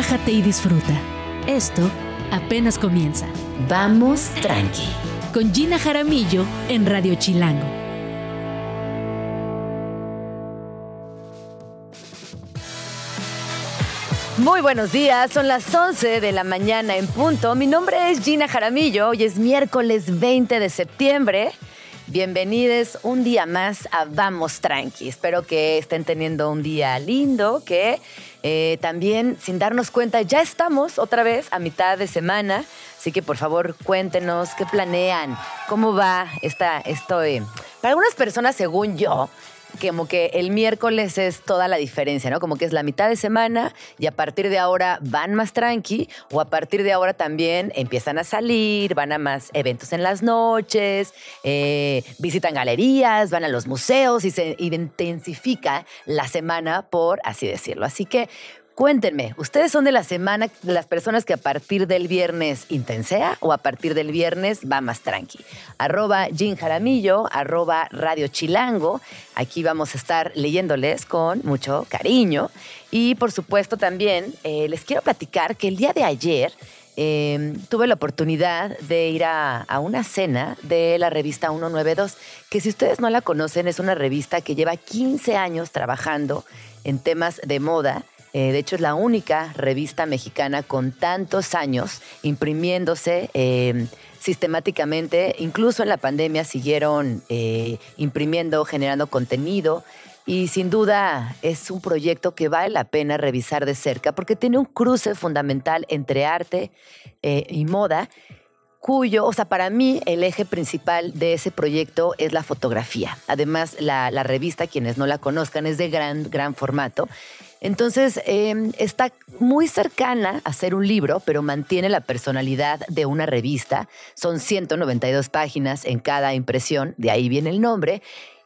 relájate y disfruta. Esto apenas comienza. Vamos tranqui. Con Gina Jaramillo en Radio Chilango. Muy buenos días, son las 11 de la mañana en punto. Mi nombre es Gina Jaramillo, hoy es miércoles 20 de septiembre. Bienvenidos un día más a Vamos Tranqui. Espero que estén teniendo un día lindo, que eh, también sin darnos cuenta ya estamos otra vez a mitad de semana. Así que por favor cuéntenos qué planean, cómo va esta, esto. para algunas personas, según yo, como que el miércoles es toda la diferencia, ¿no? Como que es la mitad de semana y a partir de ahora van más tranqui o a partir de ahora también empiezan a salir, van a más eventos en las noches, eh, visitan galerías, van a los museos y se intensifica la semana, por así decirlo. Así que Cuéntenme, ¿ustedes son de la semana, de las personas que a partir del viernes intensea o a partir del viernes va más tranqui? Arroba Jim Jaramillo, arroba Radio Chilango. Aquí vamos a estar leyéndoles con mucho cariño. Y por supuesto también eh, les quiero platicar que el día de ayer em, tuve la oportunidad de ir a, una cena de la revista 192, que si ustedes no la conocen es una revista que lleva 15 años trabajando en temas de moda eh, de hecho, es la única revista mexicana con tantos años imprimiéndose em, sistemáticamente. Incluso en la pandemia siguieron eh, imprimiendo, generando contenido. Y sin duda es un proyecto que vale la pena revisar de cerca porque tiene un cruce fundamental entre arte eh, y moda cuyo, o sea, para mí el eje principal de ese proyecto es la fotografía. Además, la, la, revista, quienes no la conozcan, es de gran, gran formato entonces, em, está muy cercana a ser un libro, pero mantiene la personalidad de una revista. Son 192 páginas en cada impresión, de ahí viene el nombre.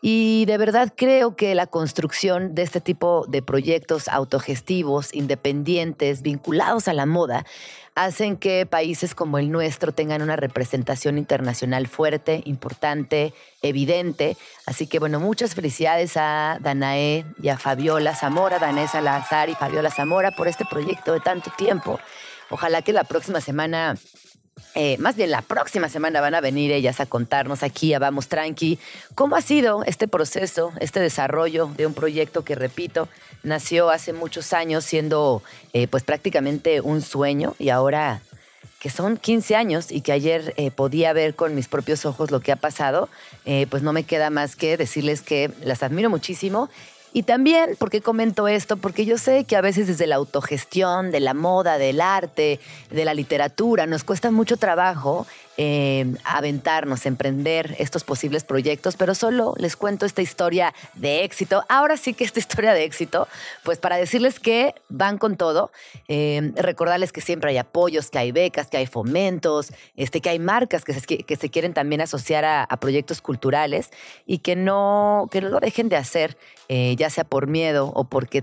Y de verdad creo que la construcción de este tipo de proyectos autogestivos, independientes, vinculados a la moda, hacen que países como el nuestro tengan una representación internacional fuerte, importante, evidente. Así que bueno, muchas felicidades a Danae y a Fabiola Zamora, Danae Salazar y Fabiola Zamora por este proyecto de tanto tiempo. Ojalá que la próxima semana eh, más bien la próxima semana van a venir ellas a contarnos aquí a Vamos Tranqui cómo ha sido este proceso, este desarrollo de un proyecto que, repito, nació hace muchos años siendo eh, pues prácticamente un sueño y ahora que son 15 años y que ayer eh, podía ver con mis propios ojos lo que ha pasado, pues no me queda más que decirles que las admiro muchísimo y también, ¿por qué comento esto? Porque yo sé que a veces desde la autogestión, de la moda, del arte, de la literatura, nos cuesta mucho trabajo eh, aventarnos, emprender estos posibles proyectos, pero solo les cuento esta historia de éxito. Ahora sí que esta historia de éxito, pues para decirles que van con todo, eh, recordarles que siempre hay apoyos, que hay becas, que hay fomentos, este, que hay marcas que se, que se quieren también asociar a, proyectos culturales y que no, que no lo dejen de hacer, eh, ya sea por miedo o porque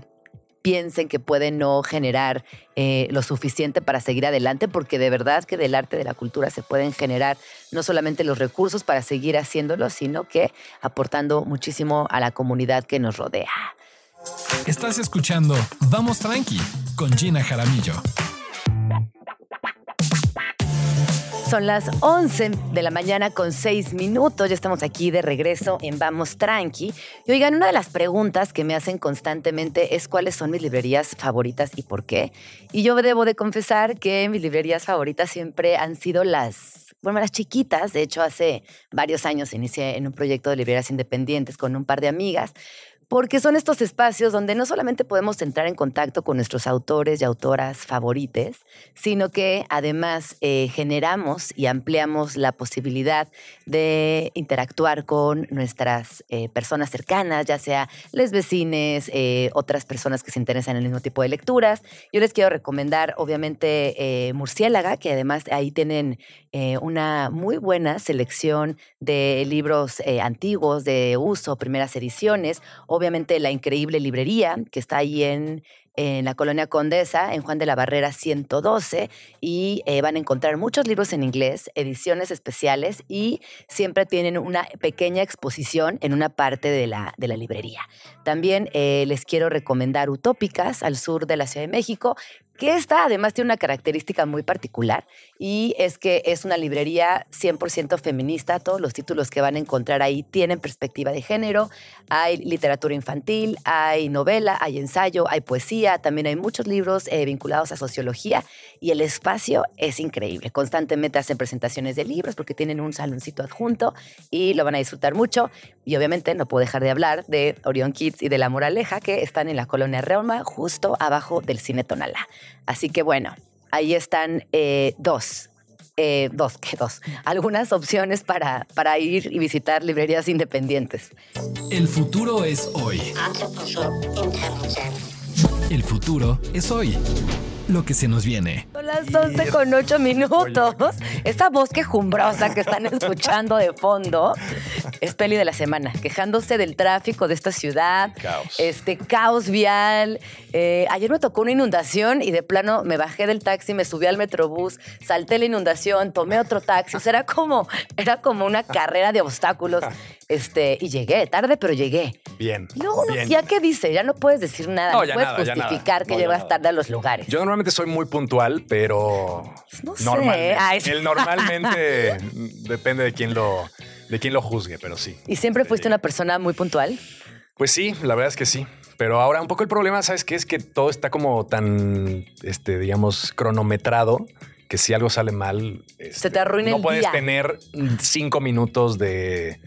piensen que pueden no generar eh, lo suficiente para seguir adelante, porque de verdad que del arte de la cultura se pueden generar no solamente los recursos para seguir haciéndolo, sino que aportando muchísimo a la comunidad que nos rodea. Estás escuchando Vamos Tranqui con Gina Jaramillo. Son las 11 de la mañana con 6 minutos. Ya estamos aquí de regreso en Vamos Tranqui. Y oigan, una de las preguntas que me hacen constantemente es cuáles son mis librerías favoritas y por qué. Y yo debo de confesar que mis librerías favoritas siempre han sido las, bueno, las chiquitas. De hecho, hace varios años inicié en un proyecto de librerías independientes con un par de amigas porque son estos espacios donde no solamente podemos entrar en contacto con nuestros autores y autoras favorites, sino que además eh, generamos y ampliamos la posibilidad de interactuar con nuestras eh, personas cercanas, ya sea les vecines, eh, otras personas que se interesan en el mismo tipo de lecturas. Yo les quiero recomendar, obviamente, Murciélaga, que además ahí tienen una muy buena selección de libros antiguos de uso, primeras ediciones la increíble librería que está ahí en en la colonia Condesa, en Juan de la Barrera 112, y eh, van a encontrar muchos libros en inglés, ediciones especiales y siempre tienen una pequeña exposición en una parte de la, de la librería. También eh, les quiero recomendar Utópicas al sur de la Ciudad de México, que esta además tiene una característica muy particular y es que es una librería 100% feminista. Todos los títulos que van a encontrar ahí tienen perspectiva de género. Hay literatura infantil, hay novela, hay ensayo, hay poesía, también hay muchos libros eh, vinculados a sociología y el espacio es increíble. Constantemente hacen presentaciones de libros porque tienen un saloncito adjunto y lo van a disfrutar mucho. Y obviamente no puedo dejar de hablar de Orion Kids y de La Moraleja que están en la colonia Reoma, justo abajo del Cine Tonala. Así que bueno, ahí están eh, dos. Eh, dos, ¿qué dos? Algunas opciones para, para ir y visitar librerías independientes. El futuro es hoy. El futuro es hoy. Lo que se nos viene. Son las 11 con 8 minutos. Esta voz quejumbrosa que están escuchando de fondo es peli de la semana, quejándose del tráfico de esta ciudad. Caos. Este caos vial. Eh, ayer me tocó una inundación y de plano me bajé del taxi, me subí al metrobús, salté la inundación, tomé otro taxi. O sea, era como, era como una carrera de obstáculos. Este, y llegué, tarde, pero llegué. Bien. Y luego uno, bien. ¿ya qué dice? Ya no puedes decir nada, No, no, puedes nada, ya nada. justificar que No, llegas tarde a los lugares. Yo normalmente soy muy puntual, pero No sé. normalmente. Ay, sí. El normalmente depende de quién lo de quién lo juzgue, pero sí. ¿Y siempre fuiste una persona muy puntual? Pues sí, la verdad es que sí. Pero ahora un poco el problema, ¿sabes qué? Es que todo está como tan, este, digamos, cronometrado que si algo sale mal, este, te arruina no el puedes tener cinco minutos de,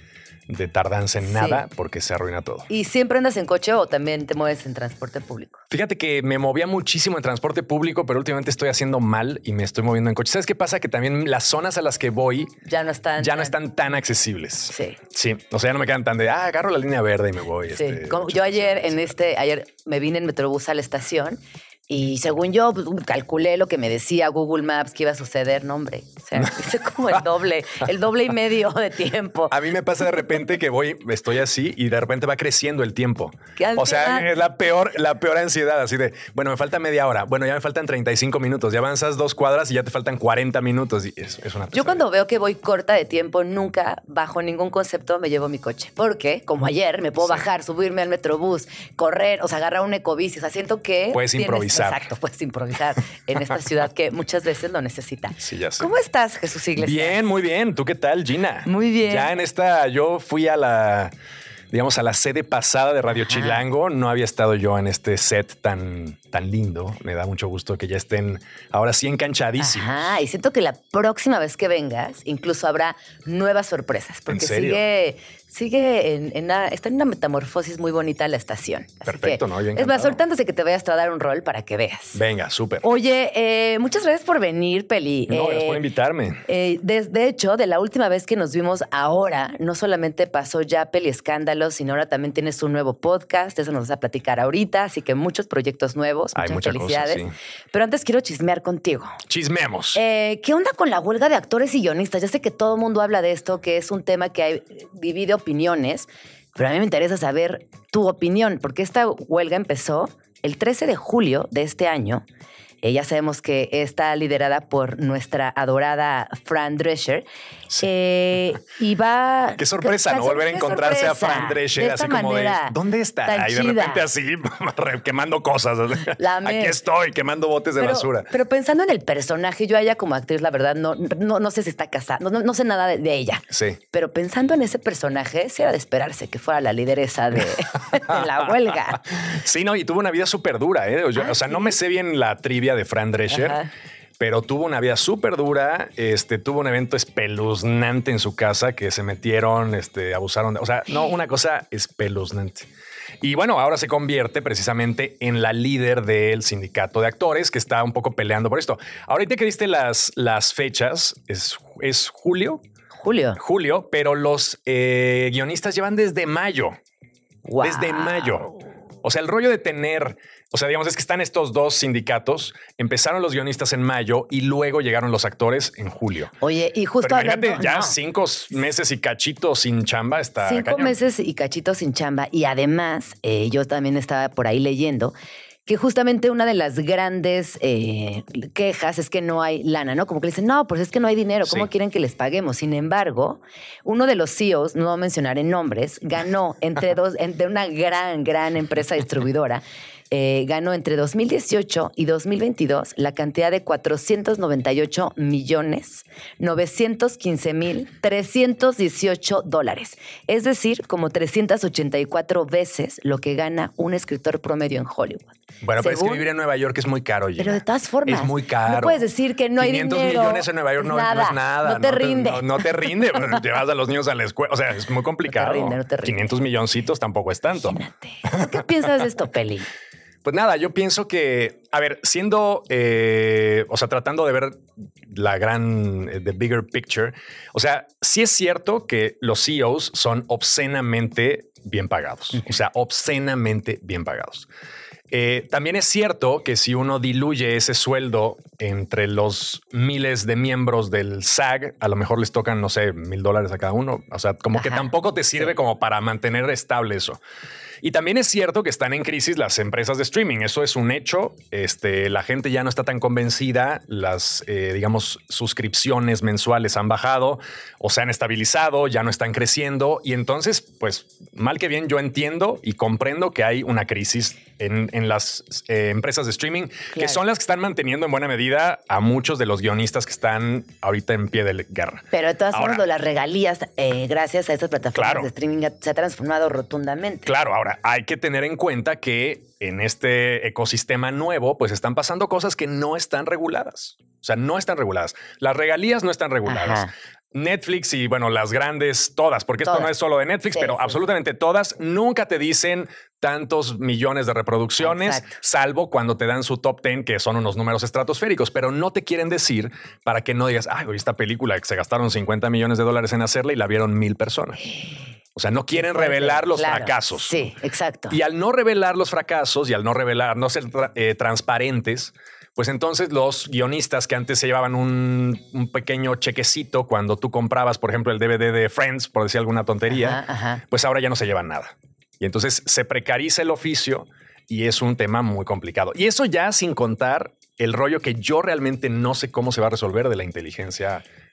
de tardanza en Sí. nada porque se arruina todo. ¿Y siempre andas en coche o también te mueves en transporte público? Fíjate que me movía muchísimo en transporte público, pero últimamente estoy haciendo mal y me estoy moviendo en coche. ¿Sabes qué pasa? Que también las zonas a las que voy Ya no están. ya no están tan accesibles. Sí. Sí. O sea, ya no me quedan tan de, ah, agarro la línea verde y me voy. Sí. este, Como yo ayer en este, ayer me vine en Metrobús a la estación y según yo pues, calculé lo que me decía Google Maps que iba a suceder, no hombre. O sea, hice como el doble, el doble y medio de tiempo. A mí me pasa de repente que voy, estoy así y de repente va creciendo el tiempo. O sea, es la peor, la peor ansiedad, así de, bueno, me falta media hora, bueno, ya me faltan 35 minutos, ya avanzas dos cuadras y ya te faltan 40 minutos y es, es una Yo cuando veo que voy corta de tiempo, nunca, bajo ningún concepto, me llevo mi coche. Porque, como ayer, me puedo bajar, subirme al metrobús, correr, o sea, agarrar un ecobici. O sea, siento que... Puedes improvisar. Exacto, puedes improvisar en esta ciudad que muchas veces lo necesita. Sí, ya sé. ¿Cómo estás, Jesús Iglesias? Bien, muy bien. ¿Tú qué tal, Gina? Muy bien. Ya en esta, yo fui a la, digamos, a la sede pasada de Radio Chilango. No había estado yo en este set tan, tan lindo. Me da mucho gusto que ya estén ahora sí enganchadísimos. Ajá, y siento que la próxima vez que vengas, incluso habrá nuevas sorpresas. Porque sigue, sigue en, en una, está en una metamorfosis muy bonita la estación. Así Perfecto, que, ¿no? Yo Es más, ahorita antes de que te vayas a dar un rol para que veas. Venga, súper. Oye, eh, muchas gracias por venir, Peli. No, gracias Eh, por invitarme. eh, de hecho, de la última vez que nos vimos ahora, no solamente pasó ya Peli Escándalo, sino ahora también tienes un nuevo podcast. Eso nos vas a platicar ahorita. Así que muchos proyectos nuevos. Hay Muchas mucha cosa, felicidades. sí. Pero antes quiero chismear contigo. Chismeamos. Eh, ¿Qué onda con la huelga de actores y guionistas? Ya sé que todo el mundo habla de esto, que es un tema que hay, divide opiniones, pero a mí me interesa saber tu opinión, porque esta huelga empezó el 13 de julio de este año. Eh, ya sabemos que está liderada por nuestra adorada Fran Drescher. Eh, y va. Qué sorpresa, ¿no? Volver a encontrarse a. Fran Drescher, así como manera de, ¿dónde está? Y de repente así, quemando cosas. Aquí estoy, quemando botes de pero, basura. Pero pensando en el personaje, yo a ella como actriz, la verdad, no, no, no sé si está casada, no, no, no sé nada de, de ella. Sí. Pero pensando en ese personaje, sí era de esperarse que fuera la lideresa de, de la huelga. Sí, no, y tuvo una vida súper dura. ¿eh? Yo- Ah, o sea, no ¿sí? me sé bien la trivia de Fran Drescher, Ajá. pero tuvo una vida súper dura. Este, tuvo un evento espeluznante en su casa que se metieron, este, abusaron de. O sea, no, una cosa espeluznante. Y bueno, ahora se convierte precisamente en la líder del sindicato de actores que está un poco peleando por esto. Ahorita que diste las, las fechas, es, es julio, Julio. julio, pero los eh, guionistas llevan desde mayo. Wow. Desde mayo. O sea, el rollo de tener, o sea, digamos, es que están estos dos sindicatos. Empezaron los guionistas en mayo y luego llegaron los actores en julio. Oye, y justo Pero imagínate, hablando- ya no. cinco meses y cachito sin chamba está. Cinco cañón. meses y cachito sin chamba. Y además, eh, yo también estaba por ahí leyendo que justamente una de las grandes eh, quejas es que no hay lana, ¿no? Como que le dicen, no, pues es que no hay dinero, ¿cómo Sí. quieren que les paguemos? Sin embargo, uno de los CEOs, no voy a mencionar en nombres, ganó entre dos, entre una gran, gran empresa distribuidora, eh, ganó entre 2018 y 2022 la cantidad de 498 millones 915 mil 318 dólares. Es decir, como 384 veces lo que gana un escritor promedio en Hollywood. Bueno, pero Según- vivir en Nueva York es muy caro. Gina. Pero de todas formas, Es muy caro. no puedes decir que no hay 500 dinero. millones en Nueva York no, Es no nada, es nada. no te rinde. No, no te rinde. Llevas a los niños a la escuela. O sea, es muy complicado. rinde, no te rinde. 500 milloncitos tampoco es tanto. Imagínate. ¿Qué piensas de esto, Peli? Pues nada, yo pienso que, a ver, siendo, eh, o sea, tratando de ver la gran, eh, the bigger picture, o sea, sí es cierto que los CEOs son obscenamente bien pagados, o sea, obscenamente bien pagados. Eh, también es cierto que si uno diluye ese sueldo entre los miles de miembros del SAG, a lo mejor les tocan, no sé, mil dólares a cada uno. O sea, como que tampoco te sirve sí. como para mantener estable eso. Y también es cierto que están en crisis las empresas de streaming. Eso es un hecho. Este, la gente ya no está tan convencida. Las, eh, digamos, suscripciones mensuales han bajado o se han estabilizado, ya no están creciendo. Y entonces, pues, mal que bien, yo entiendo y comprendo que hay una crisis en, en las eh, empresas de streaming, que son las que están manteniendo en buena medida a muchos de los guionistas que están ahorita en pie de guerra. Pero de todas formas, las regalías, eh, gracias a estas plataformas Claro. de streaming, se ha transformado rotundamente. Claro, ahora hay que tener en cuenta que en este ecosistema nuevo, pues están pasando cosas que no están reguladas. O sea, no están reguladas. Las regalías no están reguladas. Netflix y bueno, las grandes, todas, porque esto no es solo de Netflix, Sí, pero sí, absolutamente todas, nunca te dicen tantos millones de reproducciones, Exacto. salvo cuando te dan su top 10, que son unos números estratosféricos, pero no te quieren decir para que no digas, ay, esta película que se gastaron 50 millones de dólares en hacerla y la vieron mil personas. O sea, no quieren revelar los claro. fracasos. Sí, exacto. Y al no revelar los fracasos y al no revelar, no ser eh, transparentes, pues entonces los guionistas que antes se llevaban un, un pequeño chequecito cuando tú comprabas, por ejemplo, el DVD de Friends, por decir alguna tontería, Ajá, ajá. pues ahora ya no se llevan nada. Y entonces se precariza el oficio y es un tema muy complicado. Y eso ya sin contar el rollo que yo realmente no sé cómo se va a resolver de la inteligencia artificial.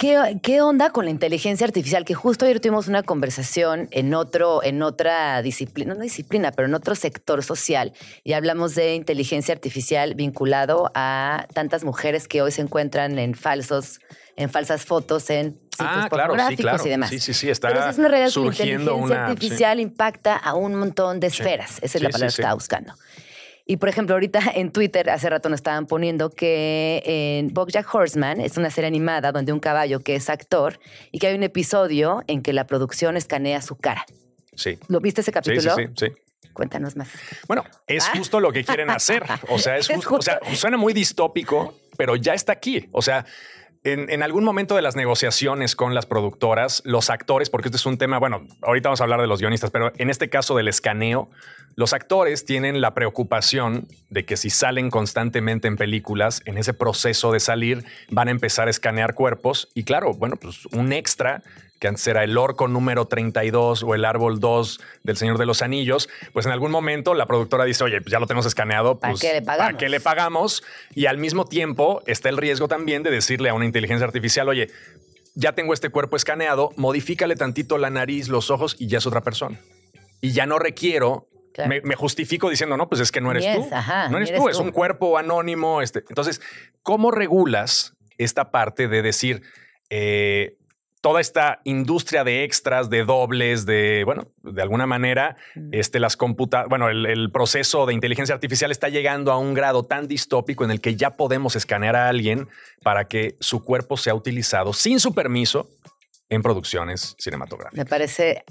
¿Qué, qué onda con la inteligencia artificial? Que justo ayer tuvimos una conversación en otro, en otra disciplina, no disciplina, pero en otro sector social, y hablamos de inteligencia artificial vinculado a tantas mujeres que hoy se encuentran en falsos, en falsas fotos, en sitios Ah, claro, sí, claro. y demás. Sí, sí, sí, está Pero es una realidad que la surgiendo inteligencia una- sí. artificial impacta a un montón de esferas. Esa es la Sí, palabra sí, que sí. estaba buscando. Y por ejemplo, ahorita en Twitter hace rato nos estaban poniendo que en BoJack Horseman es una serie animada donde un caballo que es actor y que hay un episodio en que la producción escanea su cara. Sí. ¿Lo viste ese Sí, sí, capítulo? sí, sí. Cuéntanos más. Bueno, es justo lo que quieren hacer. O sea, es, Es justo, o sea, suena muy distópico, pero ya está aquí. O sea, en, en algún momento de las negociaciones con las productoras, los actores, porque este es un tema, bueno, ahorita vamos a hablar de los guionistas, pero en este caso del escaneo, los actores tienen la preocupación de que si salen constantemente en películas, en ese proceso de salir, van a empezar a escanear cuerpos. Y claro, bueno, pues un extra que antes era el orco número 32 o el árbol 2 del Señor de los Anillos, pues en algún momento la productora dice, oye, pues ya lo tenemos escaneado, ¿Para pues qué le pagamos? ¿para qué le pagamos? Y al mismo tiempo está el riesgo también de decirle a una inteligencia artificial, oye, ya tengo este cuerpo escaneado, modifícale tantito la nariz, los ojos y ya es otra persona. Y ya no requiero, Claro. me, me justifico diciendo, no, pues es que no eres tú. ajá, no eres, eres tú, es un cuerpo anónimo. Este. Entonces, ¿cómo regulas esta parte de decir, eh, toda esta industria de extras, de dobles, de, bueno, de alguna manera, este, las computa bueno, el, el proceso de inteligencia artificial está llegando a un grado tan distópico en el que ya podemos escanear a alguien para que su cuerpo sea utilizado sin su permiso en producciones cinematográficas. Me parece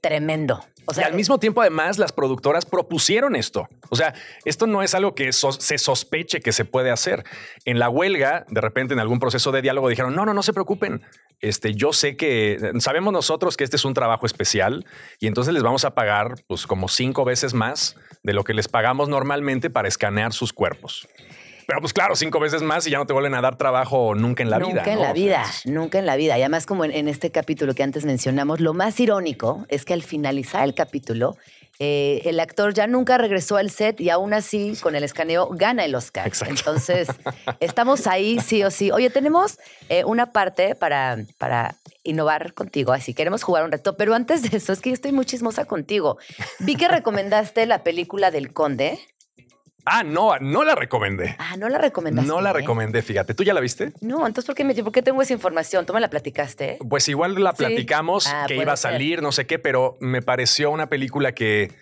tremendo. O sea, y al mismo tiempo, además, las productoras propusieron esto. O sea, esto no es algo que so- se sospeche que se puede hacer. En la huelga, de repente, en algún proceso de diálogo, dijeron: No, no, no se preocupen. Este, yo sé que sabemos nosotros que este es un trabajo especial y entonces les vamos a pagar pues como cinco veces más de lo que les pagamos normalmente para escanear sus cuerpos. Pero pues claro, cinco veces más y ya no te vuelven a dar trabajo nunca en la vida. Nunca en ¿no? la O sea, vida, nunca en la vida. Y además, como en, en este capítulo que antes mencionamos, lo más irónico es que al finalizar el capítulo, eh, el actor ya nunca regresó al set y aún así, con el escaneo, gana el Oscar. Exacto. Entonces, estamos ahí sí o sí. Oye, tenemos eh, una parte para, para innovar contigo, así queremos jugar un reto. Pero antes de eso, es que yo estoy muy chismosa contigo. Vi que recomendaste la película del Conde. Ah, no, no la recomendé. Ah, no la recomendaste. No la recomendé, fíjate. ¿Tú ya la viste? No, entonces, ¿por qué, me, ¿por qué tengo esa información? ¿Tú me la platicaste? Pues igual la Sí. platicamos, Ah, que iba a ser. salir, no sé qué, pero me pareció una película que,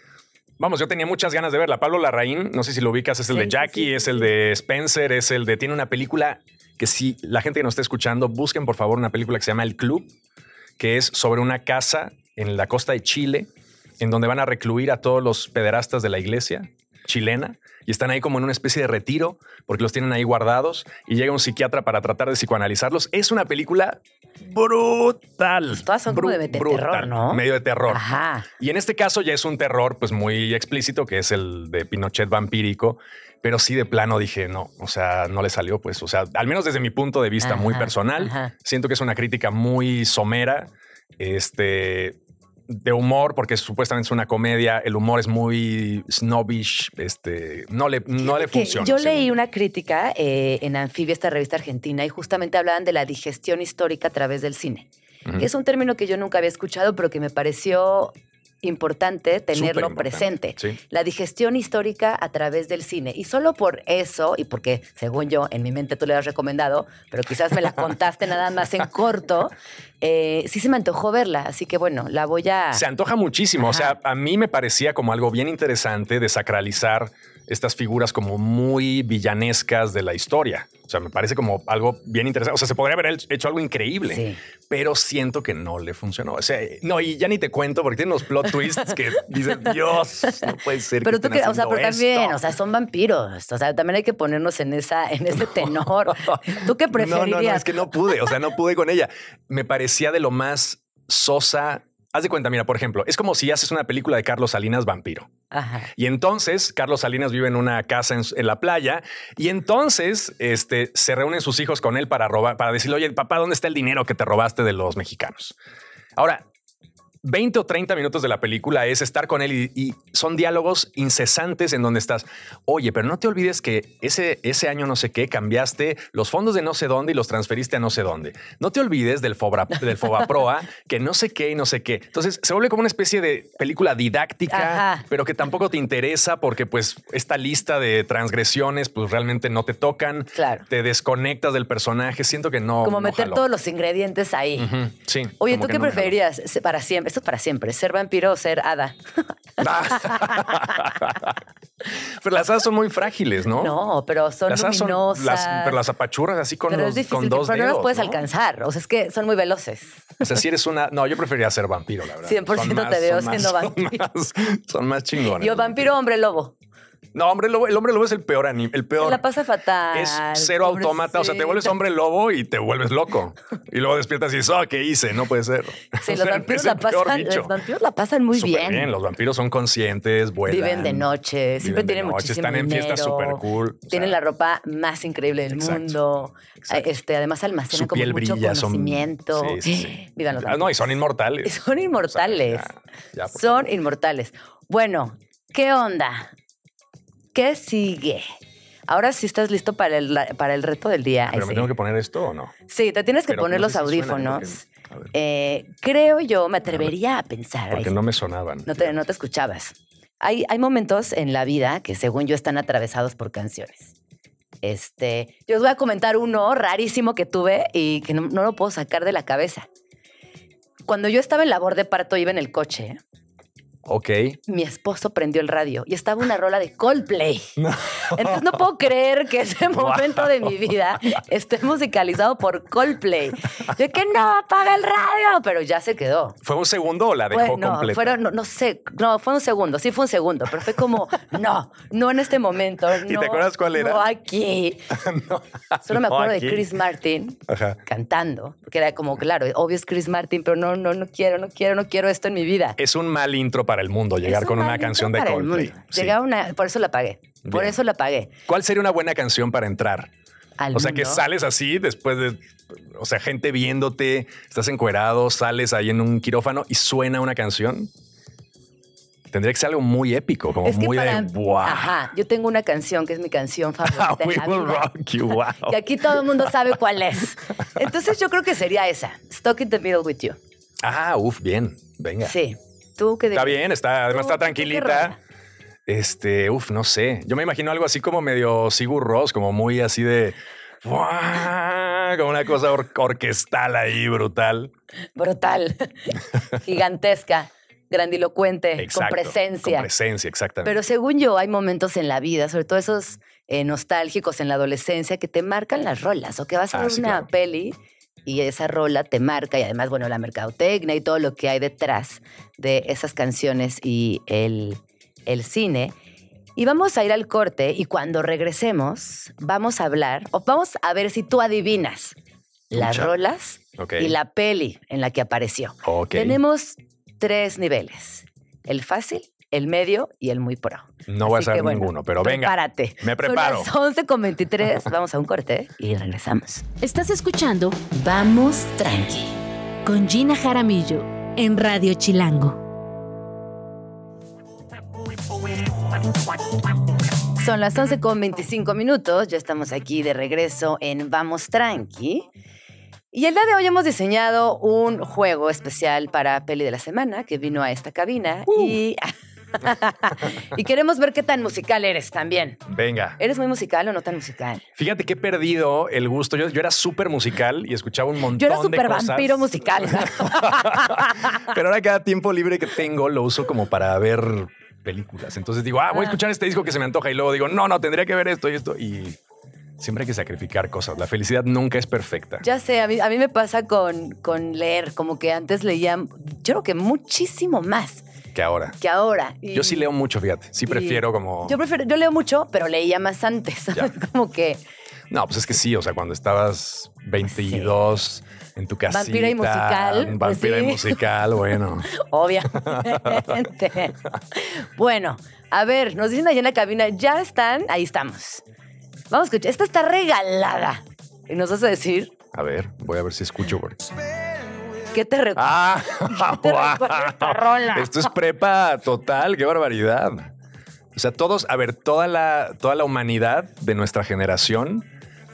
vamos, yo tenía muchas ganas de verla. Pablo Larraín, no sé si lo ubicas, es el Sí, de Jackie, sí, es el de Spencer, es el de... Tiene una película que si la gente que nos está escuchando, busquen por favor una película que se llama El Club, que es sobre una casa en la costa de Chile, en donde van a recluir a todos los pederastas de la iglesia chilena y están ahí como en una especie de retiro porque los tienen ahí guardados y llega un psiquiatra para tratar de psicoanalizarlos. Es una película brutal. Pues Todas son como de terror, brutal, ¿no? Medio de terror. Ajá. Y en este caso ya es un terror pues muy explícito, que es el de Pinochet vampírico, pero sí de plano dije, no, o sea, no le salió pues, o sea, al menos desde mi punto de vista muy personal, ajá. siento que es una crítica muy somera, este, de humor, porque supuestamente es una comedia, el humor es muy snobbish, este, no le, no le funciona. Yo según leí una crítica eh, en Anfibia, esta revista argentina, y justamente hablaban de la digestión histórica a través del cine. Que es un término que yo nunca había escuchado, pero que me pareció importante tenerlo presente. sí. La digestión histórica a través del cine. Y solo por eso, y porque según yo, en mi mente tú le has recomendado, pero quizás me la contaste nada más en corto, eh, sí se me antojó verla. Así que bueno, la voy a... Se antoja muchísimo. O sea, a mí me parecía como algo bien interesante de sacralizar estas figuras como muy villanescas de la historia. O sea, me parece como algo bien interesante. O sea, se podría haber hecho algo increíble, Sí. pero siento que no le funcionó. O sea, no, y ya ni te cuento porque tiene unos plot twists que dices, Dios, no puede ser. Pero tú estén que, o sea, pero también, esto". o sea, son vampiros. O sea, también hay que ponernos en esa, en ese tenor. ¿Tú qué preferirías? No, no, no, es que no pude, o sea, no pude con ella. Me parecía de lo más sosa. Haz de cuenta, mira, por ejemplo, es como si haces una película de Carlos Salinas vampiro. Ajá. Y entonces Carlos Salinas vive en una casa en, en la playa y entonces este, se reúnen sus hijos con él para robar, para decirle, oye, papá, ¿dónde está el dinero que te robaste de los mexicanos? Ahora, 20 o 30 minutos de la película es estar con él y, y son diálogos incesantes en donde estás, oye, pero no te olvides que ese, ese año no sé qué, cambiaste los fondos de no sé dónde y los transferiste a no sé dónde. No te olvides del, Fobra, del Fobaproa, que no sé qué y no sé qué. Entonces se vuelve como una especie de película didáctica, Ajá. pero que tampoco te interesa porque pues esta lista de transgresiones pues realmente no te tocan. Claro. Te desconectas del personaje. Siento que no. Como no meter jaló. todos los ingredientes ahí. Sí. Oye, ¿tú qué no preferirías Se- para siempre? Esto es para siempre. ¿Ser vampiro o ser hada? pero las hadas son muy frágiles, ¿no? No, pero son las hadas son luminosas. las, pero las apachurras así con, Pero los, es difícil, con dos pero no dedos. las puedes ¿no? alcanzar. O sea, es que son muy veloces. O sea, si eres una. No, yo preferiría ser vampiro, la verdad. 100% Son más- te veo son más- siendo son vampiro. más- Son más chingones. Yo, vampiro, hombre lobo. No, hombre lobo, el hombre lobo es el peor anime, el peor. Se la pasa fatal. Es cero automata, o sea, te vuelves hombre lobo y te vuelves loco. Y luego despiertas y dices, oh, ¿qué hice? No puede ser. Sí, O los vampiros, la pasan, los vampiros la pasan muy bien. Los vampiros son conscientes, vuelan. Viven de noche, siempre de tienen noche, muchísimo Están en fiestas súper cool. o Tienen sea, la ropa más increíble del Exacto, mundo. exacto. Este, además almacenan Su como mucho brilla, son- conocimiento. sí, sí, sí. Vivan los Ah, No, y son vampiros. inmortales. Son inmortales. O sea, ya, ya, por son favor. inmortales. Bueno, ¿qué onda? ¿Qué sigue? Ahora sí estás listo para el, para el reto del día. ¿Pero Ay, me sí. tengo que poner esto o no? Sí, te tienes que Pero poner no los sé si suena, audífonos. porque- a ver, Eh, creo yo, me atrevería a pensar. Porque ay, no me sonaban. no te, no te escuchabas. Hay, hay momentos en la vida que, según yo, están atravesados por canciones. Este, yo os voy a comentar uno rarísimo que tuve y que no, no lo puedo sacar de la cabeza. Cuando yo estaba en labor de parto, iba en el coche, Ok. mi esposo prendió el radio y estaba una rola de Coldplay. Entonces no puedo creer que ese momento de mi vida esté musicalizado por Coldplay. Yo que no, apaga el radio, pero ya se quedó. ¿Fue un segundo o la dejó Fue- no, completa? fueron, no, no sé, no, fue un segundo, sí fue un segundo, pero fue como, no, no en este momento. ¿Y te no, acuerdas cuál era? No aquí. No, Solo me no acuerdo aquí. de Chris Martin Ajá. cantando, porque era como, claro, obvio es Chris Martin, pero no, no, no quiero, no quiero, no quiero esto en mi vida. Es un mal intro para para el mundo llegar Es con un una canción de Coldplay. Sí. Una, por eso la pagué. Por eso la pagué. ¿Cuál sería una buena canción para entrar? Al o sea, que sales así después de, o sea, gente viéndote, estás encuerado, sales ahí en un quirófano y suena una canción. Tendría que ser algo muy épico, como Es que muy para- de wow. Ajá, yo tengo una canción que es mi canción favorita. en We la will vida. rock you, wow. Y aquí todo el mundo sabe cuál es. Entonces yo creo que sería esa. Stuck in the middle with you. Ah, uf, bien. Venga. Sí. ¿Tú qué Está bien, está, además ¿Tú- está tranquilita. Este, uf, no sé. Yo me imagino algo así como medio Sigur Ross, como muy así de como una cosa or- orquestal ahí, brutal. Brutal. Gigantesca. Grandilocuente. Exacto, con presencia. Con presencia, exactamente. Pero según yo, hay momentos en la vida, sobre todo esos eh, nostálgicos en la adolescencia, que te marcan las rolas o que vas a Ah, ver sí, una claro. peli y esa rola te marca y además, bueno, la mercadotecnia y todo lo que hay detrás de esas canciones y el, el cine. Y vamos a ir al corte y cuando regresemos vamos a hablar o vamos a ver si tú adivinas las Mucha. rolas y la peli en la que apareció. Tenemos tres niveles, el fácil, el medio y el muy pro. No voy a Así saber bueno, ninguno, pero venga. Prepárate. me preparo. Son las 11 con 23. Vamos a un corte y regresamos. Estás escuchando Vamos Tranqui con Gina Jaramillo en Radio Chilango. Son las 11 con 25 minutos. Ya estamos aquí de regreso en Vamos Tranqui. Y el día de hoy hemos diseñado un juego especial para Peli de la Semana que vino a esta cabina Uh. y, y queremos ver qué tan musical eres también. Venga. ¿Eres muy musical o no tan musical? Fíjate que he perdido el gusto. Yo, yo era súper musical y escuchaba un montón Yo era de súper cosas. vampiro musical. Pero ahora cada tiempo libre que tengo lo uso como para ver películas. Entonces digo, ah, voy a Ah. escuchar este disco que se me antoja y luego digo, no, no, tendría que ver esto y esto. Y siempre hay que sacrificar cosas. La felicidad nunca es perfecta. Ya sé, a mí, a mí me pasa con, con leer, como que antes leía, yo creo que muchísimo más Que ahora. que ahora. Y- Yo sí leo mucho, fíjate. Sí prefiero como... Yo prefiero, yo leo mucho, pero leía más antes. ¿sabes? Como que No, pues es que sí, o sea, cuando estabas 22 en tu casita. Vampira y musical, pues Vampira y musical, bueno. obviamente. bueno, a ver, nos dicen allá en la cabina, ya están, ahí estamos. Vamos a escuchar, esta está regalada. Y nos vas a decir, A ver, voy a ver si escucho. porque- ¿qué te recuerda? Ah, te esta rola? Esto es prepa total, qué barbaridad. O sea, todos, a ver, toda la, toda la humanidad de nuestra generación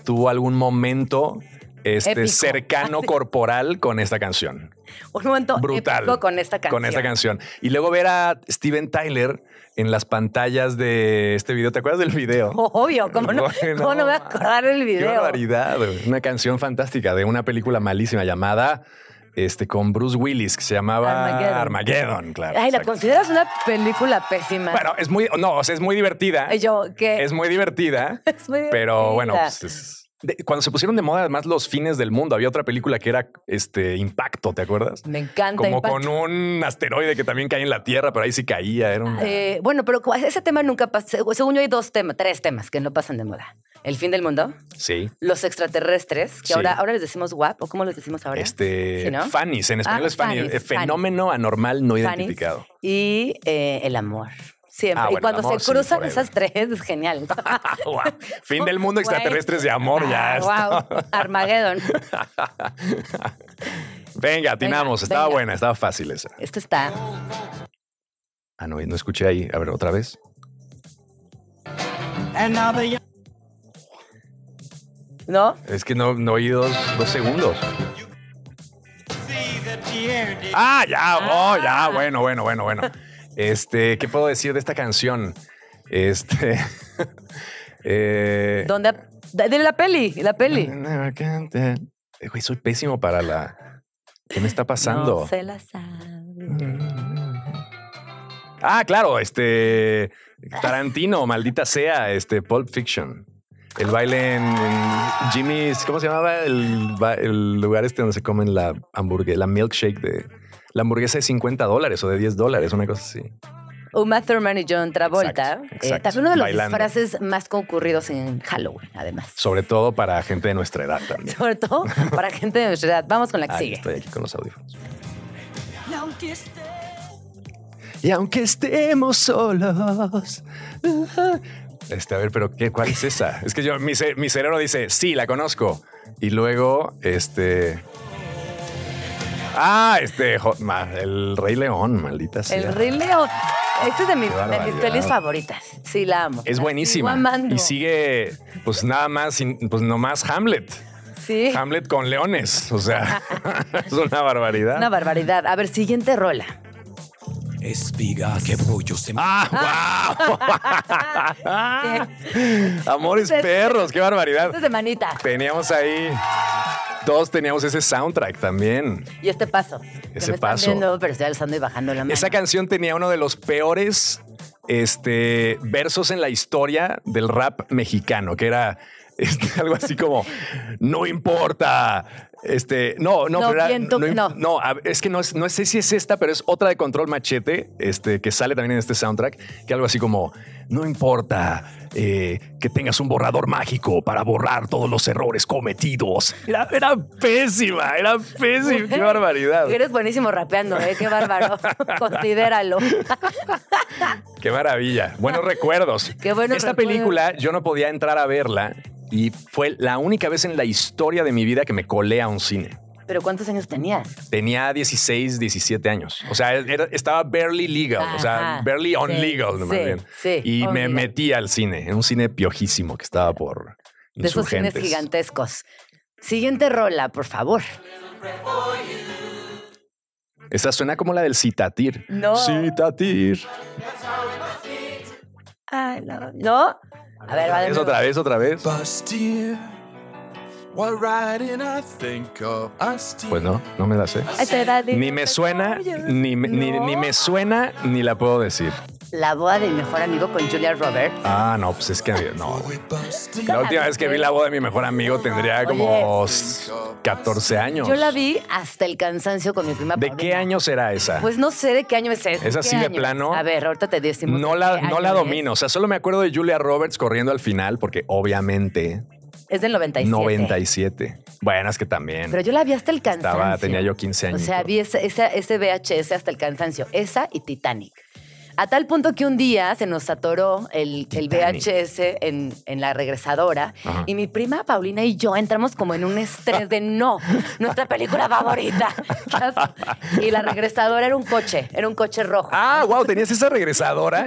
tuvo algún momento este, Épico. cercano corporal con esta canción. Un momento Brutal. épico con esta canción. Con esta canción. Y luego ver a Steven Tyler en las pantallas de este video. ¿Te acuerdas del video? Obvio, ¿cómo no, Bueno, cómo no me voy a acordar del Qué video? barbaridad. güey. Una canción fantástica de una película malísima llamada este, con Bruce Willis que se llamaba Armageddon. Armageddon, claro. Ay, ¿la exacto. consideras una película pésima? Bueno, es muy, no, o sea, es muy divertida. Yo, ¿qué? Es muy divertida. Es muy Pero bueno, divertida. pues es- cuando se pusieron de moda además los fines del mundo, había otra película que era este Impacto, ¿te acuerdas? Me encanta. Como Impacto. con un asteroide que también caía en la Tierra, pero ahí sí caía. Era una- Eh, bueno, pero ese tema nunca pasa. Según yo hay dos temas, tres temas que no pasan de moda. El fin del mundo, Sí. los extraterrestres, que Sí. ahora, ahora les decimos WAP, o cómo les decimos ahora. Este, ¿Sí, no? Fanny's, en español Ah, es Fanny, Fanny's, eh, fenómeno anormal no identificado. Y eh, el amor. Siempre. Ah, y cuando amor, se cruzan esas tres, es genial. Guau. Fin del mundo, extraterrestres de amor, ya. wow. Armageddon. Venga, atinamos. Venga, estaba venga. buena, estaba fácil esa. Esto está. Ah, no, no escuché ahí. A ver, otra vez. ¿No? Es que no, no oí dos, dos segundos. Ah, ya, oh, ya, bueno, bueno, bueno, bueno. Este, ¿qué puedo decir de esta canción? Este. eh, ¿Dónde? De, la peli, la peli. Eh, Güey, soy pésimo para la. ¿Qué me está pasando? No se la. Ah, claro, este. Tarantino, maldita sea, este, Pulp Fiction. El baile en, en Jimmy's, ¿cómo se llamaba? El, lugar este donde se comen la hamburguesa, la milkshake de. La hamburguesa de 50 dólares o de 10 dólares, una cosa así. Uma Thurman y John Travolta. Exacto, eh, exacto. también uno de los Bailando. disfraces más concurridos en Halloween, además. Sobre todo para gente de nuestra edad también. Sobre todo para gente de nuestra edad. Vamos con la que sigue. estoy aquí con los audífonos. Y aunque estemos solos. Este, a ver, pero ¿qué, ¿cuál es esa? Es que yo, mi, mi cerebro dice, sí, la conozco. Y luego, este. Ah, este, el Rey León, maldita sea. El Rey León. Esta es de, mi- de mis pelis favoritas. Sí, la amo. Es buenísima. Y sigue, pues nada más, pues nomás Hamlet. Sí. Hamlet con leones. O sea, es una barbaridad. Una barbaridad. A ver, siguiente rola. Espigas que pollo se ¡Ah, wow! Amores perros, qué barbaridad. Esta es de manita. Teníamos ahí, todos teníamos ese soundtrack también. Y este paso. Que Ese están paso. viendo, pero estoy alzando y bajando la mano. Esa canción tenía uno de los peores este, versos en la historia del rap mexicano, que era este, algo así como, no importa. Este, no, no, No, pero era- no, es que no, es- no sé si es esta, pero es otra de Control Machete, este, que sale también en este soundtrack, que algo así como, no importa eh, que tengas un borrador mágico para borrar todos los errores cometidos. Era, era pésima, era pésima, qué barbaridad. Eres buenísimo rapeando, ¿eh? Qué bárbaro. Considéralo. Qué maravilla. Buenos recuerdos. Qué buenos Esta película yo no podía entrar a verla y fue la única vez en la historia de mi vida que me colé a un cine. ¿Pero cuántos años tenías? Tenía 16, 17 años. O sea, era- estaba barely legal, o sea, barely on Sí, legal, más sí, bien. sí, y me legal. metí al cine, en un cine piojísimo que estaba por De esos cines gigantescos. Siguiente rola, por favor. Esa suena como la del Citatir. No. Citatir. Ay, no. ¿No? A ver, va de Es nuevo. otra vez, otra vez. Pues no, no me la sé. Ni me suena, ni, me- ni, ni me suena, ni la puedo decir. La boda de mi mejor amigo con Julia Roberts. Ah, no, pues es que no. La última vez que vi la boda de mi mejor amigo tendría como Oye. s- 14 años. Yo la vi hasta el cansancio con mi prima ¿De Paulina. qué año será esa? Pues no sé de qué año es ese. ¿Es así ¿Qué de año plano? A ver, ahorita te decimos. no la, no la domino. O sea, solo me acuerdo de Julia Roberts corriendo al final, porque obviamente Es, del 97. 97. Bueno, es que también. Pero yo la vi hasta el cansancio. Estaba, tenía yo 15 años. O sea, vi ese, esa- ese VHS hasta el cansancio. Esa y Titanic. A tal punto que un día se nos atoró el, el. VHS en, en la regresadora Ajá. y mi prima Paulina y yo entramos como en un estrés de no, nuestra película favorita. y la regresadora era un coche, era un coche rojo. Ah, wow, tenías esa regresadora.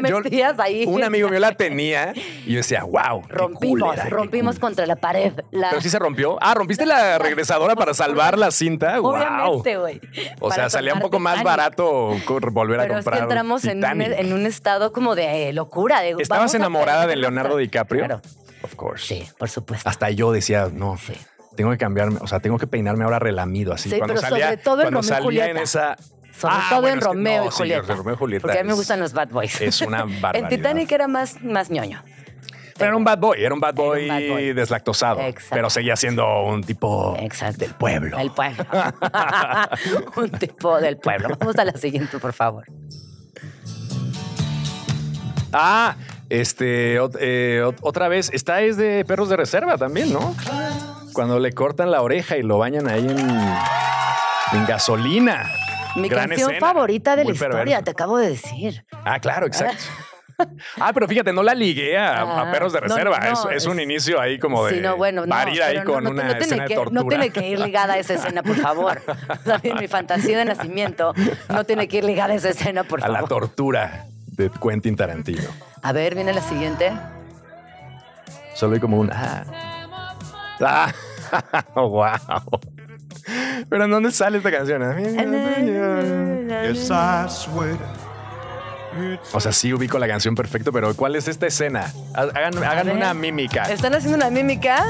Ahí. Un amigo mío la tenía y yo decía, wow. rompimos, cool era, qué rompimos cool. contra la pared. La- Pero sí se rompió. Ah, rompiste la regresadora para salvar la cinta. Wow. Obviamente, güey. O sea, salía un poco más barato volver a Pero es comprar. que entramos en un. En un estado como de eh, locura. De, ¿Estabas enamorada de Leonardo DiCaprio? Claro, Of course. sí, por supuesto. Hasta yo decía, no, Sí. tengo que cambiarme, o sea, tengo que peinarme ahora relamido así. Sí, cuando pero salía, sobre todo en cuando salía en Julieta. esa. Sobre Ah, todo bueno, en Romeo no, y sí, Julieta. Romeo y Julieta Porque a mí me gustan los bad boys. Es una barbaridad. en Titanic era más, más ñoño. Pero era un bad boy, era un bad un boy, bad boy. deslactosado. Exacto. Pero seguía siendo un tipo Exacto. del pueblo. El pueblo. Un tipo del pueblo. Vamos a la siguiente, por favor. Ah, este, eh, ot- otra vez, esta es de perros de reserva también, ¿no? Cuando le cortan la oreja y lo bañan ahí en, en gasolina. Mi Gran canción escena. favorita de la historia, te acabo de decir. Ah, claro, exacto. Ah, pero fíjate, no la ligué a, a Ah, perros de reserva. no, es, es un inicio ahí como de Sí, no, bueno, no, parir ahí con una escena que, de tortura. No tiene que ir ligada a esa escena, por favor. O sea, mi fantasía de nacimiento no tiene que ir ligada a esa escena, por a la favor. tortura de Quentin Tarantino. A ver, viene la siguiente. Solo hay como un ah. Ah, wow. Pero ¿en dónde sale esta canción? Swear. O sea, sí ubico la canción perfecto, pero ¿cuál es esta escena? Hagan, una mímica. ¿Están haciendo una mímica?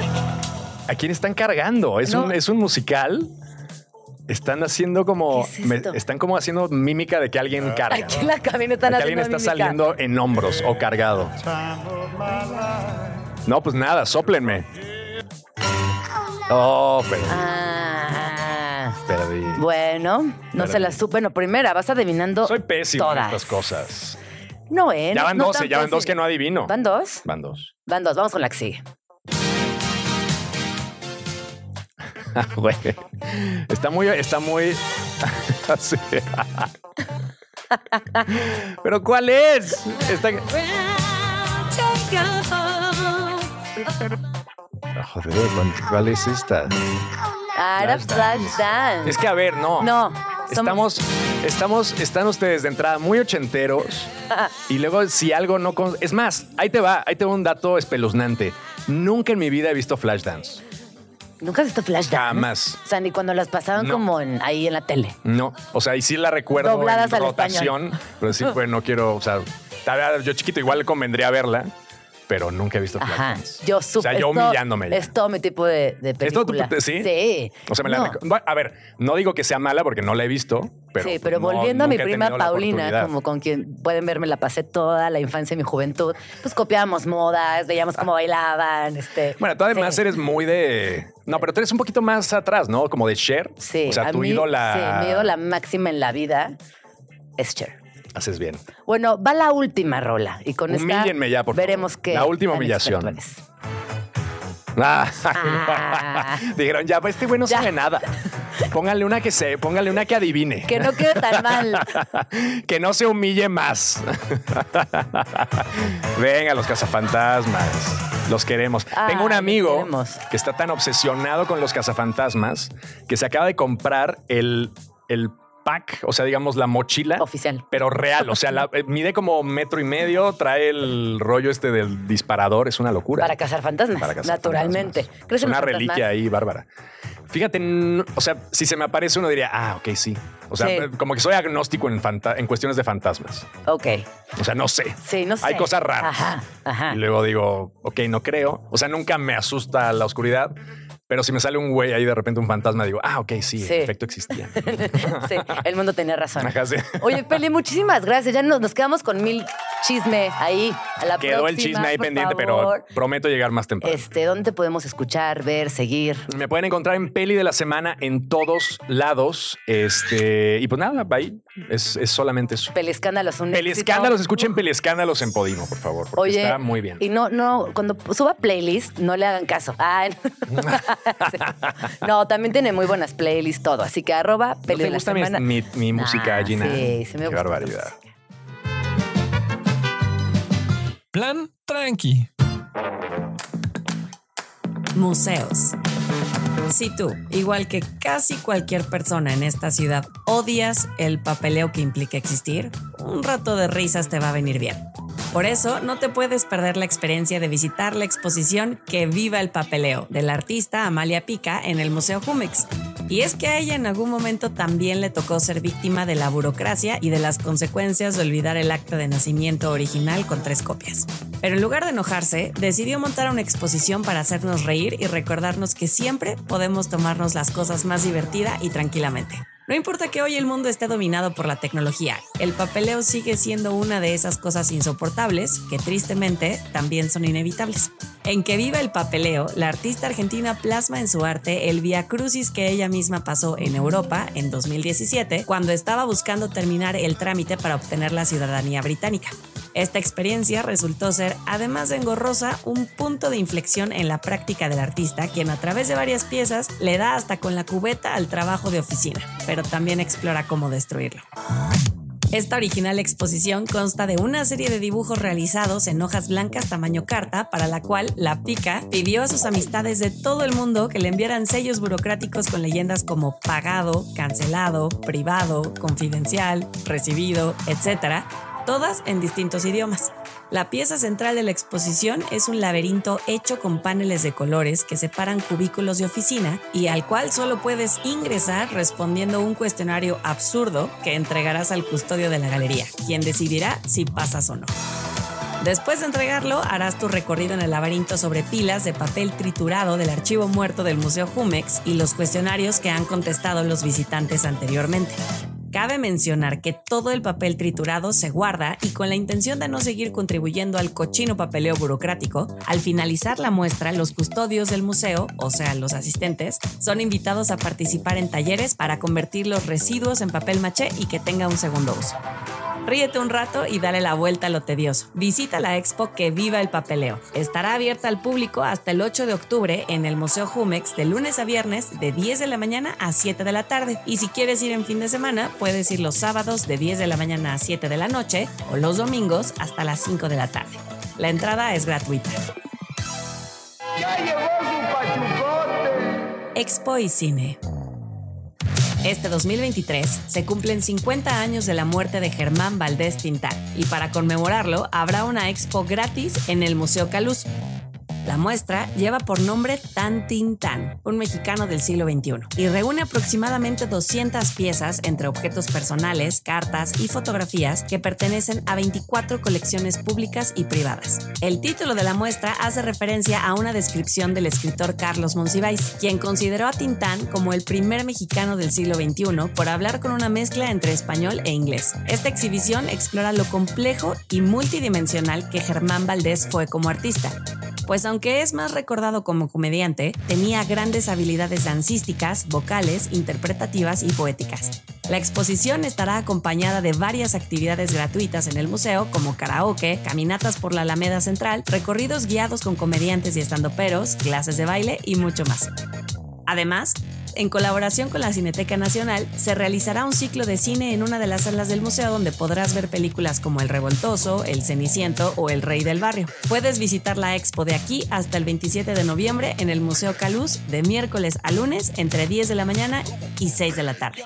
¿A quién están cargando? ¿Es, No. un, ¿Es un musical? Están haciendo como. ¿Qué es me- esto? están como haciendo mímica de que alguien carga. Aquí en la cabina están De que alguien está mímica. saliendo en hombros o cargado. No, pues nada, sóplenme. Oh, perdí. Ah, perdí. bueno, no se la supe. No, primera, vas adivinando Soy pésimo en todas. estas cosas. No, ¿eh? Ya van no 12, tan ya van dos que no adivino. ¿Van dos? Van dos. Van dos, vamos con la que sigue. Está muy, está muy. así. ¿Pero cuál es? Esta- Ah, Joder, ¿cuál- ¿cuál es esta? Ah, era Flash Flash Dance. Es que a ver, no. No. Estamos, estamos, están ustedes de entrada muy ochenteros y luego si algo no... con- Es más, ahí te va, ahí te va un dato espeluznante. Nunca en mi vida he visto Flashdance. ¿Nunca has visto Flash? Jamás. O sea, ni cuando las pasaban No. como en- ahí en la tele. No, o sea, y sí la recuerdo Dobladas en al rotación, pero sí, pues no quiero, o sea, tal vez yo chiquito igual le convendría verla, pero nunca he visto. Flashdance. Yo O súper. sea, yo es todo- humillándome. ya. Es todo mi tipo de, de ¿Es todo tu-. ¿sí? Sí. O sea, me No. A ver, no digo que sea mala porque no la he visto, pero. sí, pero no- volviendo a mi prima Paulina, como con quien pueden ver, me la pasé toda la infancia y mi juventud, pues copiábamos modas, veíamos cómo bailaban, este. Bueno, tú además sí. eres muy de. No, pero tú eres un poquito más atrás, ¿no? Como de Cher. Sí, O sea, tu ídola. Sí, mi ídola máxima en la vida es Cher. Haces bien. Bueno, va la última rola y con esta Humíllenme ya, por favor. veremos que La última humillación. Ah. Ah. Dijeron, ya, pues este güey no Ya. sabe nada. Póngale una que se, póngale una que adivine. Que no quede tan mal. que no se humille más. Venga, los cazafantasmas. Los queremos. Ah, Tengo un amigo que está tan obsesionado con los cazafantasmas que se acaba de comprar el, el pack, o sea, digamos la mochila. Oficial. Pero real, o sea, la- eh, mide como metro y medio, trae el rollo este del disparador, es una locura. Para cazar fantasmas, Para cazar naturalmente. fantasmas. ¿Crees Es en una reliquia fantasmas? ahí, bárbara. Fíjate, o sea, si se me aparece uno diría, ah, ok, sí. O sea, Sí. eh, como que soy agnóstico en, en cuestiones de fantasmas. Ok. O sea, no sé. Sí, no sé. Hay cosas raras. Ajá, ajá. Y luego digo, ok, no creo. O sea, nunca me asusta la oscuridad. Pero si me sale un güey ahí de repente un fantasma, digo, ah, ok, sí, Sí. en efecto existía. sí, el mundo tenía razón. Ajá, sí. Oye, Peli, muchísimas gracias. Ya nos, nos quedamos con mil chisme ahí. A la Quedó el chisme ahí pendiente, favor. pero prometo llegar más temprano. Este, ¿dónde te podemos escuchar, ver, seguir? Me pueden encontrar en Peli de la Semana en todos lados. Este, y pues nada, ahí es, es solamente eso. Peli Escándalos, un Peli. Escándalos, escuchen Peli Escándalos en Podimo, por favor, porque Oye, está muy bien. Y no, no, cuando suba playlist, no le hagan caso. Ay, no. Sí. No, también tiene muy buenas playlists, todo. Así que arroba ¿No te de la gusta mi, semana. mi- mi música, Gina? Sí, sí me Qué gusta barbaridad. Plan tranqui. Museos. Si tú, igual que casi cualquier persona en esta ciudad, odias el papeleo que implica existir, un rato de risas te va a venir bien. Por eso, no te puedes perder la experiencia de visitar la exposición Que viva el papeleo del artista Amalia Pica en el Museo Jumex. Y es que a ella en algún momento también le tocó ser víctima de la burocracia y de las consecuencias de olvidar el acta de nacimiento original con tres copias. Pero en lugar de enojarse, decidió montar una exposición para hacernos reír y recordarnos que siempre podemos tomarnos las cosas más divertida y tranquilamente. No importa que hoy el mundo esté dominado por la tecnología, el papeleo sigue siendo una de esas cosas insoportables que tristemente también son inevitables. En Que Viva el Papeleo, la artista argentina plasma en su arte el via crucis que ella misma pasó en Europa en 2017 cuando estaba buscando terminar el trámite para obtener la ciudadanía británica. Esta experiencia resultó ser, además de engorrosa, un punto de inflexión en la práctica del artista, quien a través de varias piezas le da hasta con la cubeta al trabajo de oficina, también explora cómo destruirlo. Esta original exposición consta de una serie de dibujos realizados en hojas blancas tamaño carta, para la cual la Pica pidió a sus amistades de todo el mundo que le enviaran sellos burocráticos con leyendas como pagado, cancelado, privado, confidencial, recibido, etc., todas en distintos idiomas. La pieza central de la exposición es un laberinto hecho con paneles de colores que separan cubículos de oficina y al cual solo puedes ingresar respondiendo un cuestionario absurdo que entregarás al custodio de la galería, quien decidirá si pasas o no. Después de entregarlo, harás tu recorrido en el laberinto sobre pilas de papel triturado del archivo muerto del Museo Jumex y los cuestionarios que han contestado los visitantes anteriormente. Cabe mencionar que todo el papel triturado se guarda y con la intención de no seguir contribuyendo al cochino papeleo burocrático, al finalizar la muestra, los custodios del museo, o sea, los asistentes, son invitados a participar en talleres para convertir los residuos en papel maché y que tenga un segundo uso. Ríete un rato y dale la vuelta a lo tedioso. Visita la expo Que Viva el Papeleo. Estará abierta al público hasta el 8 de octubre en el Museo Jumex de lunes a viernes de 10 de la mañana a 7 de la tarde. Y si quieres ir en fin de semana, puedes ir los sábados de 10 de la mañana a 7 de la noche o los domingos hasta las 5 de la tarde. La entrada es gratuita. Expo y Cine. Este 2023 se cumplen 50 años de la muerte de Germán Valdés Tintán y para conmemorarlo habrá una expo gratis en el Museo Caluz. La muestra lleva por nombre Tan Tan, un mexicano del siglo XXI, y reúne aproximadamente 200 piezas entre objetos personales, cartas y fotografías que pertenecen a 24 colecciones públicas y privadas. El título de la muestra hace referencia a una descripción del escritor Carlos Monsiváis, quien consideró a Tintán como el primer mexicano del siglo XXI por hablar con una mezcla entre español e inglés. Esta exhibición explora lo complejo y multidimensional que Germán Valdés fue como artista pues aunque es más recordado como comediante, tenía grandes habilidades dancísticas, vocales, interpretativas y poéticas. La exposición estará acompañada de varias actividades gratuitas en el museo, como karaoke, caminatas por la Alameda Central, recorridos guiados con comediantes y estandoperos, clases de baile y mucho más. Además, en colaboración con la Cineteca Nacional, se realizará un ciclo de cine en una de las salas del museo donde podrás ver películas como El Revoltoso, El Ceniciento o El Rey del Barrio. Puedes visitar la expo de aquí hasta el 27 de noviembre en el Museo Caluz de miércoles a lunes entre 10 de la mañana y 6 de la tarde.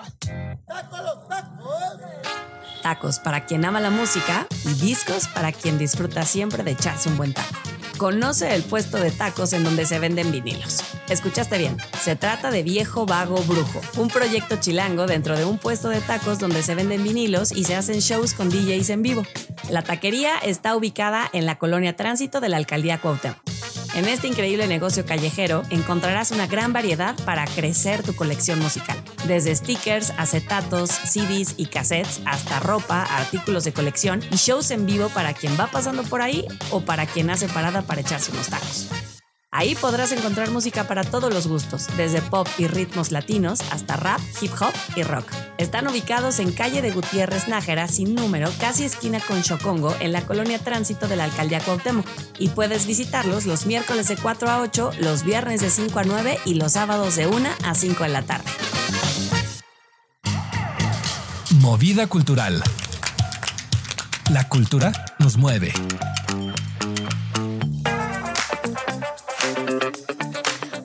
Tacos para quien ama la música y discos para quien disfruta siempre de echarse un buen taco. Conoce el puesto de tacos en donde se venden vinilos. Escuchaste bien, se trata de Viejo Vago Brujo, un proyecto chilango dentro de un puesto de tacos donde se venden vinilos y se hacen shows con DJs en vivo. La taquería está ubicada en la colonia Tránsito de la Alcaldía Cuauhtémoc. En este increíble negocio callejero encontrarás una gran variedad para crecer tu colección musical. Desde stickers, acetatos, CDs y cassettes hasta ropa, artículos de colección y shows en vivo para quien va pasando por ahí o para quien hace parada para echarse unos tacos. Ahí podrás encontrar música para todos los gustos, desde pop y ritmos latinos hasta rap, hip hop y rock. Están ubicados en calle de Gutiérrez Nájera, sin número, casi esquina con Chocongo, en la colonia Tránsito de la Alcaldía Cuauhtémoc. Y puedes visitarlos los miércoles de 4 a 8, los viernes de 5 a 9 y los sábados de 1 a 5 de la tarde. Movida cultural. La cultura nos mueve.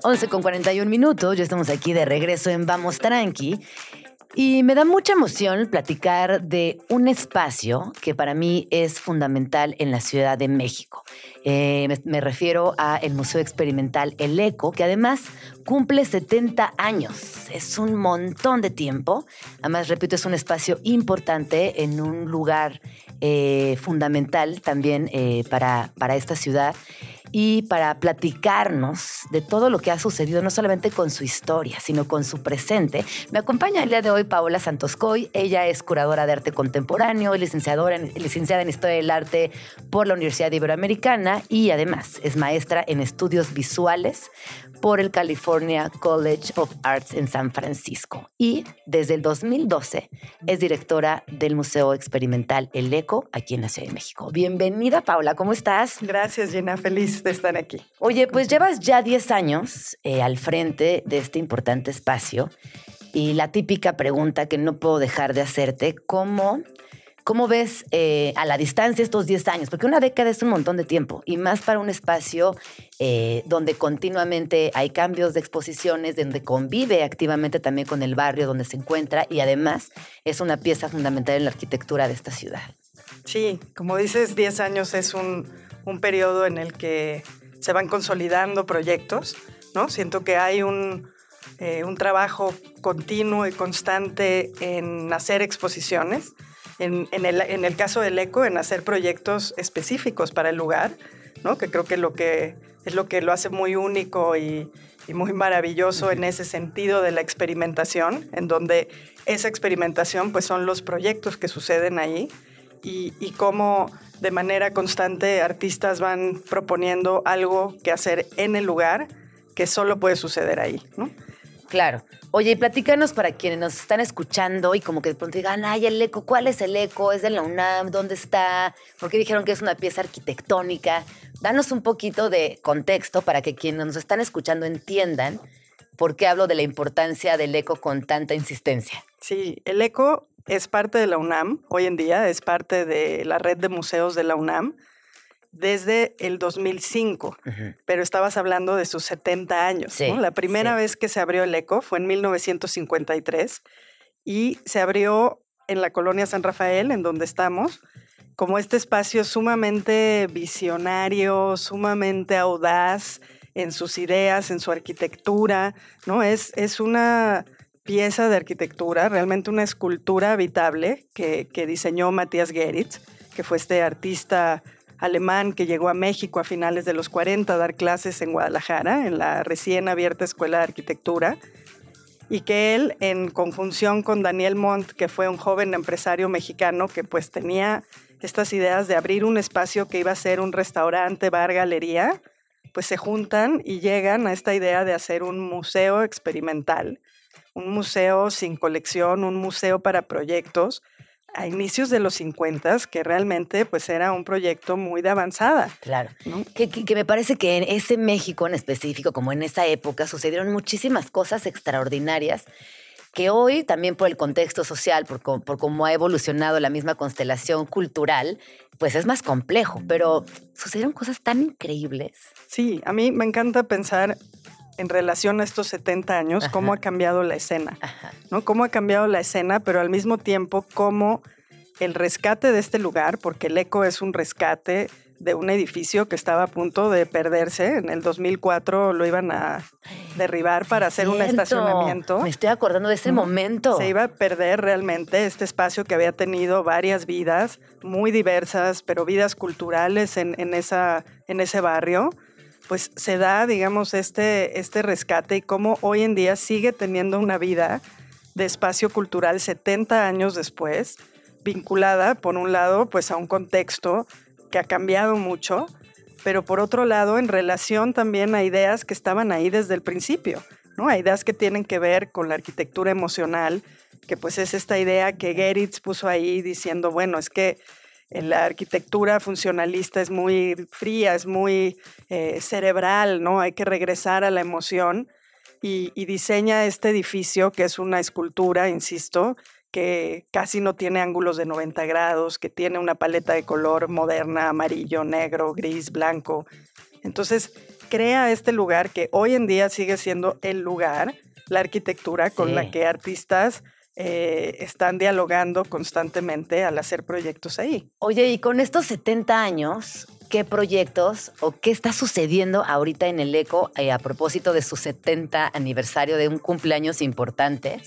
11 con 41 minutos, ya estamos aquí de regreso en Vamos Tranqui. Y me da mucha emoción platicar de un espacio que para mí es fundamental en la Ciudad de México. Eh, me, refiero a el Museo Experimental El Eco, que además cumple 70 años. Es un montón de tiempo. Además, repito, es un espacio importante en un lugar eh, fundamental también eh, para, para esta ciudad y para platicarnos de todo lo que ha sucedido, no solamente con su historia, sino con su presente. Me acompaña el día de hoy Paola Santoscoy. Ella es curadora de arte contemporáneo licenciadora en, licenciada en Historia del Arte por la Universidad Iberoamericana y además es maestra en estudios visuales por el California College of Arts en San Francisco. Y desde el 2012 es directora del Museo Experimental El Eco aquí en la Ciudad de México. Bienvenida, Paula, ¿cómo estás? Gracias, Gina. Feliz de estar aquí. Oye, pues llevas ya 10 años eh, al frente de este importante espacio. Y la típica pregunta que no puedo dejar de hacerte, ¿cómo ¿Cómo ves eh, a la distancia estos 10 años? Porque una década es un montón de tiempo y más para un espacio eh, donde continuamente hay cambios de exposiciones, donde convive activamente también con el barrio donde se encuentra y además es una pieza fundamental en la arquitectura de esta ciudad. Sí, como dices, 10 años es un, un periodo en el que se van consolidando proyectos, ¿no? Siento que hay un, eh, un trabajo continuo y constante en hacer exposiciones en, el, caso del ECO, en hacer proyectos específicos para el lugar, ¿no? que creo que, lo que es lo que lo hace muy único y, muy maravilloso en ese sentido de la experimentación, en donde esa experimentación pues son los proyectos que suceden ahí y, y cómo de manera constante artistas van proponiendo algo que hacer en el lugar que solo puede suceder ahí. ¿no? Claro. Oye, y platícanos para quienes nos están escuchando y como que de pronto digan, ay, el eco, ¿cuál es el eco? ¿Es de la UNAM? ¿Dónde está? ¿Por qué dijeron que es una pieza arquitectónica? Danos un poquito de contexto para que quienes nos están escuchando entiendan por qué hablo de la importancia del eco con tanta insistencia. Sí, el eco es parte de la UNAM, hoy en día es parte de la red de museos de la UNAM desde el 2005, pero estabas hablando de sus 70 años. Sí, ¿no? La primera sí. vez que se abrió el ECO fue en 1953 y se abrió en la colonia San Rafael, en donde estamos, como este espacio sumamente visionario, sumamente audaz en sus ideas, en su arquitectura, ¿no? Es, es una pieza de arquitectura, realmente una escultura habitable que, que diseñó Matías Geritz, que fue este artista alemán que llegó a México a finales de los 40 a dar clases en Guadalajara, en la recién abierta Escuela de Arquitectura, y que él, en conjunción con Daniel Montt, que fue un joven empresario mexicano que pues tenía estas ideas de abrir un espacio que iba a ser un restaurante, bar, galería, pues se juntan y llegan a esta idea de hacer un museo experimental, un museo sin colección, un museo para proyectos, a inicios de los 50, que realmente pues era un proyecto muy de avanzada. Claro. ¿no? Que, que- que me parece que en ese México en específico, como en esa época, sucedieron muchísimas cosas extraordinarias que hoy también por el contexto social, por, por cómo ha evolucionado la misma constelación cultural, pues es más complejo, pero sucedieron cosas tan increíbles. Sí, a mí me encanta pensar en relación a estos 70 años, cómo ha cambiado la escena, Ajá. ¿no? Cómo ha cambiado la escena, pero al mismo tiempo cómo el rescate de este lugar, porque el ECO es un rescate de un edificio que estaba a punto de perderse. En el 2004 lo iban a derribar para hacer un estacionamiento. Me estoy acordando de ese momento. Se iba a perder realmente este espacio que había tenido varias vidas muy diversas, pero vidas culturales en, en esa, en ese barrio. Pues se da, digamos, este, este rescate y cómo hoy en día sigue teniendo una vida de espacio cultural 70 años después, vinculada, por un lado, pues a un contexto que ha cambiado mucho, pero por otro lado, en relación también a ideas que estaban ahí desde el principio, ¿no? A ideas que tienen que ver con la arquitectura emocional, que pues es esta idea que Geritz puso ahí diciendo, bueno, es que la arquitectura funcionalista es muy fría, es muy eh, cerebral, ¿no? Hay que regresar a la emoción y, y diseña este edificio que es una escultura, insisto, que casi no tiene ángulos de 90 grados, que tiene una paleta de color moderna, amarillo, negro, gris, blanco. Entonces, crea este lugar que hoy en día sigue siendo el lugar, la arquitectura con Sí. la que artistas eh, están dialogando constantemente al hacer proyectos ahí. Oye, y con estos 70 años, ¿qué proyectos o qué está sucediendo ahorita en el ECO eh, a propósito de su 70 aniversario de un cumpleaños importante?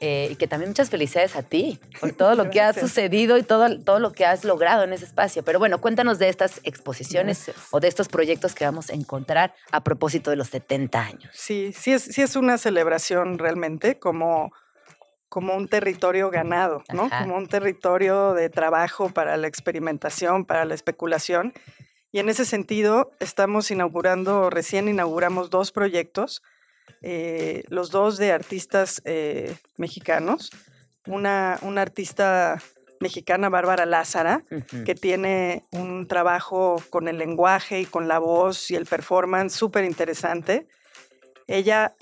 Eh, y que también muchas felicidades a ti por todo lo que ha sucedido y todo, todo lo que has logrado en ese espacio. Pero bueno, cuéntanos de estas exposiciones Gracias. o de estos proyectos que vamos a encontrar a propósito de los 70 años. Sí, sí es, sí es una celebración realmente como, como un territorio ganado, ¿no? Ajá. Como un territorio de trabajo para la experimentación, para la especulación. Y en ese sentido, estamos inaugurando, recién inauguramos dos proyectos, eh, los dos de artistas eh, mexicanos. Una, una artista mexicana, Bárbara Lázara, Ujú. que tiene un trabajo con el lenguaje y con la voz y el performance súper interesante. Ella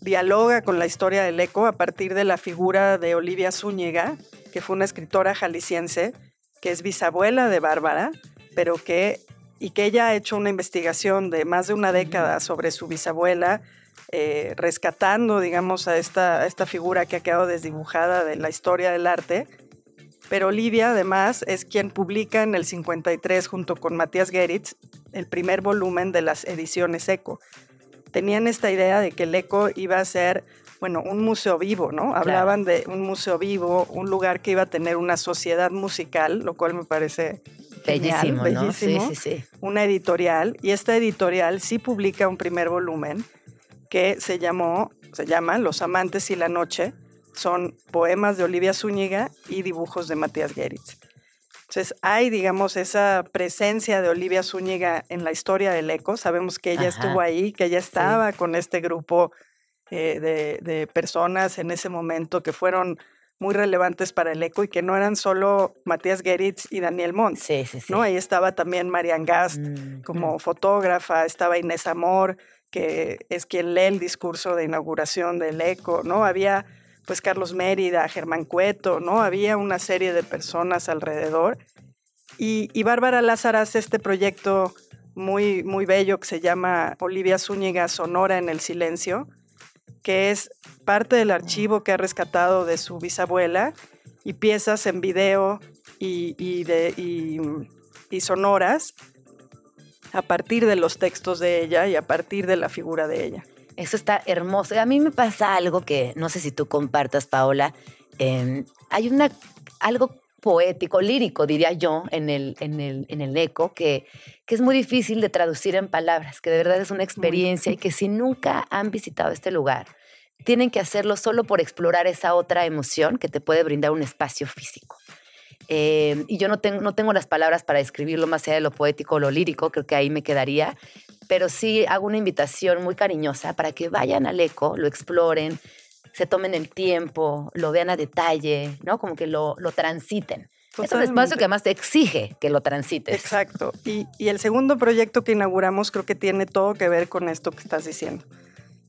dialoga con la historia del eco a partir de la figura de Olivia Zúñiga, que fue una escritora jalisciense, que es bisabuela de Bárbara, pero que, y que ella ha hecho una investigación de más de una década sobre su bisabuela, eh, rescatando, digamos, a esta, a esta figura que ha quedado desdibujada de la historia del arte. Pero Olivia, además, es quien publica en el 53, junto con Matías Geritz, el primer volumen de las ediciones ECO. Tenían esta idea de que el ECO iba a ser, bueno, un museo vivo, ¿no? Hablaban de un museo vivo, un lugar que iba a tener una sociedad musical, lo cual me parece genial, Bellísimo, ¿no? Sí, bellísimo sí, sí. una editorial y esta editorial sí publica un primer volumen que se llamó, se llama Los amantes y la noche. Son poemas de Olivia Zúñiga y dibujos de Matías Geritz. Entonces hay, digamos, esa presencia de Olivia Zúñiga en la historia del ECO. Sabemos que ella Ajá. estuvo ahí, que ella estaba con este grupo eh, de, de personas en ese momento que fueron muy relevantes para el eco y que no eran solo Matías Geritz y Daniel Mont. Sí, sí, sí. ¿no? Ahí estaba también Marian Gast Mm, como fotógrafa, estaba Inés Amor, que es quien lee el discurso de inauguración del ECO, ¿no? Había pues Carlos Mérida, Germán Cueto, ¿no? Había una serie de personas alrededor. Y, y Bárbara Lázaro hace este proyecto muy, muy bello que se llama Olivia Zúñiga Sonora en el Silencio, que es parte del archivo que ha rescatado de su bisabuela y piezas en video y, y de, y, y sonoras a partir de los textos de ella y a partir de la figura de ella. Eso está hermoso. A mí me pasa algo que no sé si tú compartas, Paola. Eh, hay una, algo poético, lírico, diría yo, en el, en el, en el eco, que, que es muy difícil de traducir en palabras, que de verdad es una experiencia y que si nunca han visitado este lugar, tienen que hacerlo solo por explorar esa otra emoción que te puede brindar un espacio físico. Eh, y yo no tengo, no tengo las palabras para describirlo más allá de lo poético o lo lírico, creo que ahí me quedaría, pero sí hago una invitación muy cariñosa para que vayan al eco, lo exploren, se tomen el tiempo, lo vean a detalle, ¿no? Como que lo, lo transiten. Es un espacio Totalmente. que además te exige que lo transites. Exacto. Y, y el segundo proyecto que inauguramos creo que tiene todo que ver con esto que estás diciendo.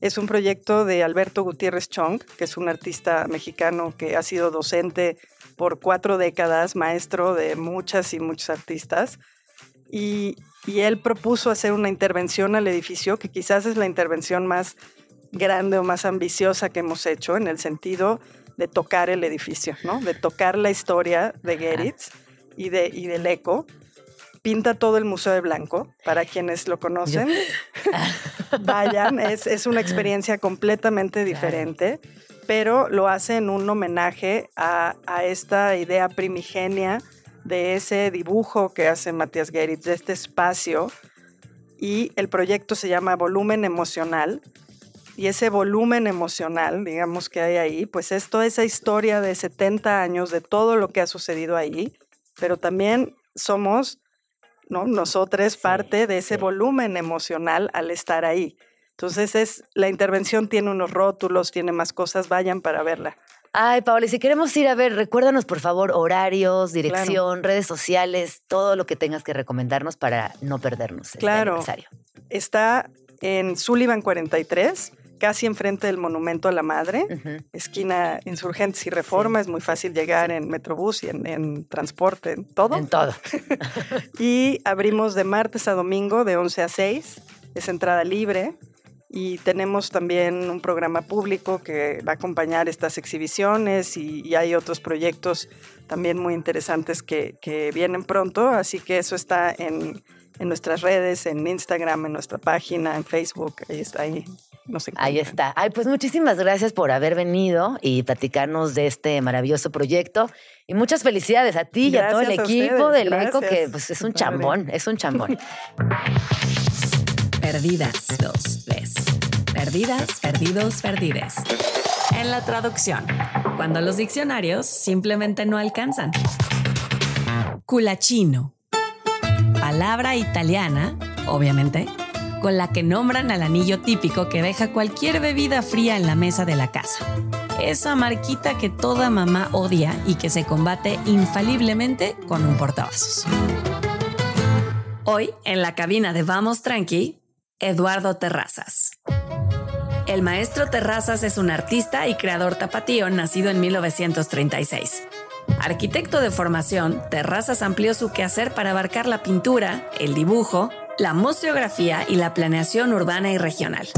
Es un proyecto de Alberto Gutiérrez Chong, que es un artista mexicano que ha sido docente por cuatro décadas, maestro de muchas y muchos artistas. Y, y él propuso hacer una intervención al edificio, que quizás es la intervención más grande o más ambiciosa que hemos hecho en el sentido de tocar el edificio, ¿no? De tocar la historia de Geritz y, de, y del eco. Pinta todo el Museo de Blanco, para quienes lo conocen. Vayan, es, es una experiencia completamente diferente, pero lo hace en un homenaje a, a esta idea primigenia de ese dibujo que hace Matías Geritz, de este espacio. Y el proyecto se llama Volumen Emocional. Y ese volumen emocional, digamos que hay ahí, pues es toda esa historia de 70 años de todo lo que ha sucedido ahí, pero también somos, ¿no? Nosotros parte de ese volumen emocional al estar ahí. Entonces es, la intervención tiene unos rótulos, tiene más cosas, vayan para verla. Ay, Paola, y si queremos ir a ver, recuérdanos por favor horarios, dirección, redes sociales, todo lo que tengas que recomendarnos para no perdernos Claro. aniversario. Está en Sullivan 43, casi enfrente del Monumento a la Madre. Esquina Insurgentes y Reforma, es muy fácil llegar en Metrobús y en, en transporte, en todo. En todo. Y abrimos de martes a domingo de 11 a 6, es entrada libre. Y tenemos también un programa público que va a acompañar estas exhibiciones y, y hay otros proyectos también muy interesantes que, que vienen pronto. Así que eso está en, en nuestras redes, en Instagram, en nuestra página, en Facebook. Ahí está, ahí nos Ahí está. Ay, pues muchísimas gracias por haber venido y platicarnos de este maravilloso proyecto. Y muchas felicidades a ti y a todo el a equipo ustedes, del ECO, que pues, es un chambón, es un chambón. Perdidas, dos, les. Perdidas, perdidos, perdides. En la traducción, cuando los diccionarios simplemente no alcanzan. Culachino. Palabra italiana, obviamente, con la que nombran al anillo típico que deja cualquier bebida fría en la mesa de la casa. Esa marquita que toda mamá odia y que se combate infaliblemente con un portavasos. Hoy, en la cabina de Vamos Tranqui, Eduardo Terrazas. El maestro Terrazas es un artista y creador tapatío nacido en 1936. Arquitecto de formación, Terrazas amplió su quehacer para abarcar la pintura, el dibujo, la museografía y la planeación urbana y regional.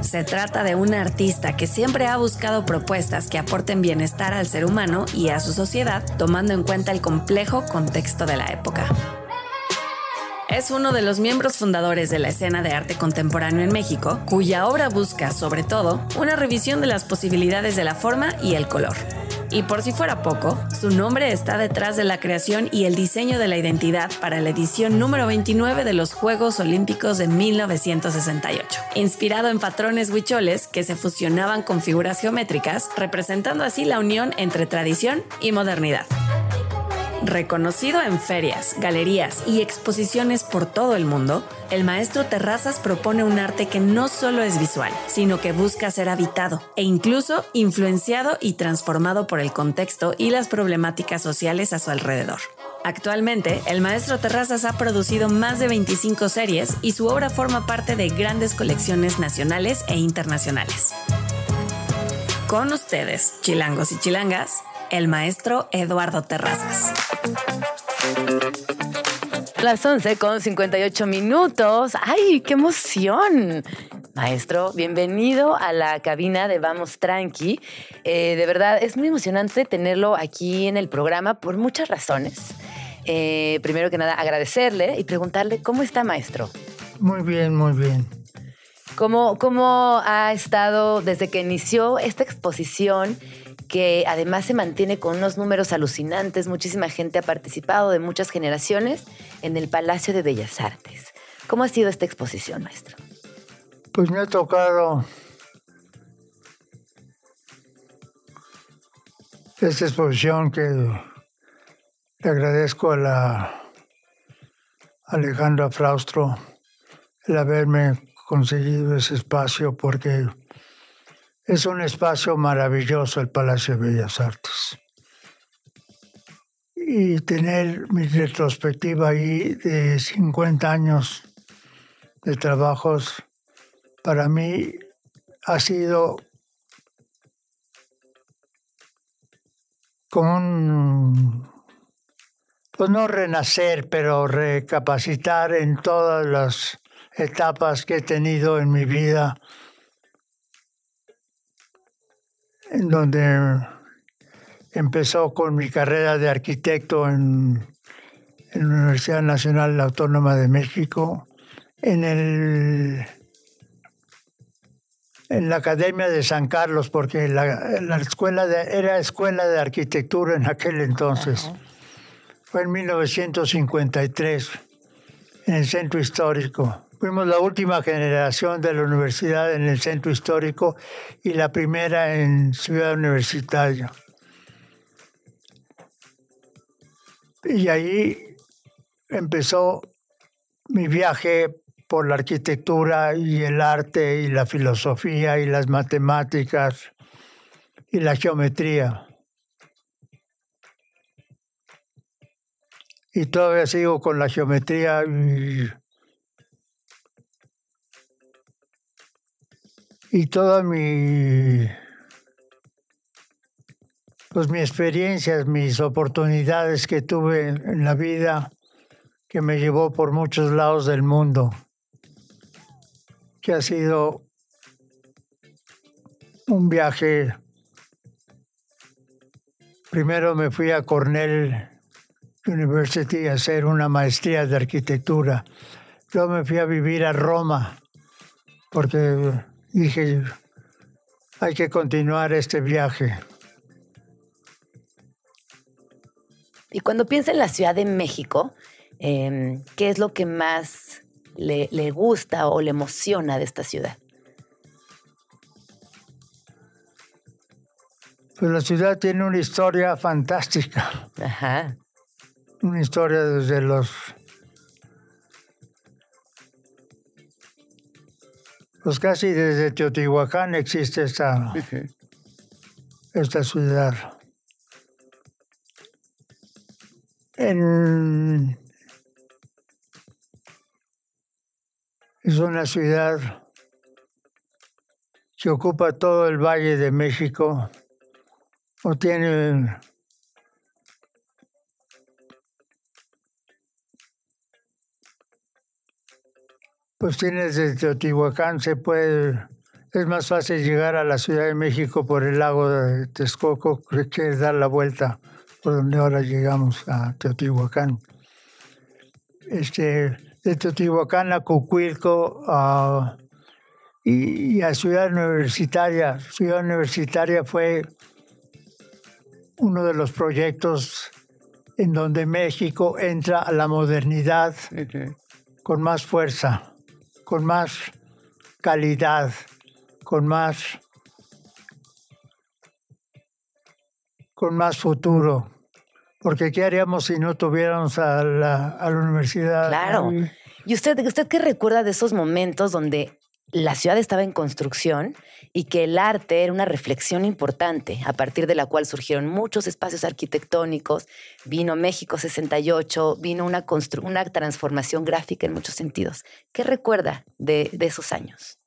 Se trata de un artista que siempre ha buscado propuestas que aporten bienestar al ser humano y a su sociedad, tomando en cuenta el complejo contexto de la época. Es uno de los miembros fundadores de la escena de arte contemporáneo en México, cuya obra busca, sobre todo, una revisión de las posibilidades de la forma y el color. Y por si fuera poco, su nombre está detrás de la creación y el diseño de la identidad para la edición número 29 de los Juegos Olímpicos de 1968, inspirado en patrones huicholes que se fusionaban con figuras geométricas, representando así la unión entre tradición y modernidad. Reconocido en ferias, galerías y exposiciones por todo el mundo, el maestro Terrazas propone un arte que no solo es visual, sino que busca ser habitado e incluso influenciado y transformado por el contexto y las problemáticas sociales a su alrededor. Actualmente, el maestro Terrazas ha producido más de 25 series y su obra forma parte de grandes colecciones nacionales e internacionales. Con ustedes, chilangos y chilangas, el maestro Eduardo Terrazas. Las 11 con 58 minutos. ¡Ay, qué emoción! Maestro, bienvenido a la cabina de Vamos Tranqui. Eh, de verdad, es muy emocionante tenerlo aquí en el programa por muchas razones. Eh, primero que nada, agradecerle y preguntarle cómo está, maestro. Muy bien, muy bien. ¿Cómo, cómo ha estado desde que inició esta exposición? Que además se mantiene con unos números alucinantes. Muchísima gente ha participado de muchas generaciones en el Palacio de Bellas Artes. ¿Cómo ha sido esta exposición, maestro? Pues me ha tocado esta exposición que le agradezco a la Alejandra Fraustro el haberme conseguido ese espacio porque es un espacio maravilloso el Palacio de Bellas Artes. Y tener mi retrospectiva ahí de 50 años de trabajos, para mí ha sido como un, pues no renacer, pero recapacitar en todas las etapas que he tenido en mi vida en donde empezó con mi carrera de arquitecto en, la Universidad Nacional Autónoma de México, en el en la Academia de San Carlos, porque la, escuela era escuela de arquitectura en aquel entonces. Fue en 1953, en el centro histórico. Fuimos la última generación de la universidad en el centro histórico y la primera en Ciudad Universitaria. Y ahí empezó mi viaje por la arquitectura y el arte y la filosofía y las matemáticas y la geometría. Y todavía sigo con la geometría y y toda mi pues mis experiencias, mis oportunidades que tuve en la vida que me llevó por muchos lados del mundo, que ha sido un viaje. Primero me fui a Cornell University a hacer una maestría de arquitectura. Luego me fui a vivir a Roma, porque dije, hay que continuar este viaje. Y cuando piensa en la Ciudad de México, em, ¿qué es lo que más le, le, gusta o le emociona de esta ciudad? Pues la ciudad tiene una historia fantástica. Ajá. Una historia desde los Pues casi desde Teotihuacán existe esta, esta ciudad. es una ciudad que ocupa todo el Valle de México o tiene pues tienes desde Teotihuacán, se puede, es más fácil llegar a la Ciudad de México por el lago de Texcoco que dar la vuelta por donde ahora llegamos a Teotihuacán. Este, de Teotihuacán a Cocuilco y, y, a Ciudad Universitaria. Ciudad Universitaria fue uno de los proyectos en donde México entra a la modernidad con más fuerza con más calidad, con más, con más futuro. porque ¿qué haríamos si no tuviéramos a la, a la universidad? Claro. ¿Y usted, usted qué recuerda de esos momentos donde la ciudad estaba en construcción y que el arte era una reflexión importante, a partir de la cual surgieron muchos espacios arquitectónicos, vino México 68, vino una, una transformación gráfica en muchos sentidos. ¿Qué recuerda de, de esos años?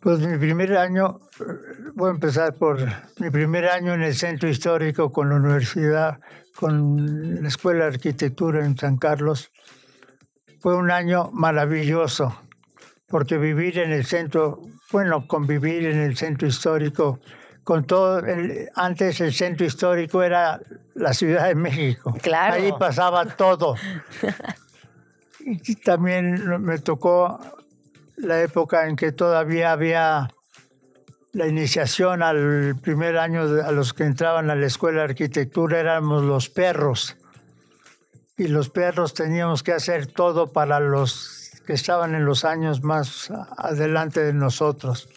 Pues mi primer año, voy a empezar por mi primer año en el centro histórico con la universidad, con la Escuela de Arquitectura en San Carlos. Fue un año maravilloso, porque vivir en el centro, bueno, convivir en el centro histórico, con todo, el, antes el centro histórico era la Ciudad de México. Claro. Ahí pasaba todo. y también me tocó la época en que todavía había la iniciación al primer año a los que entraban a la escuela de arquitectura éramos los perros. Y los perros teníamos que hacer todo para los que estaban en los años más adelante de nosotros.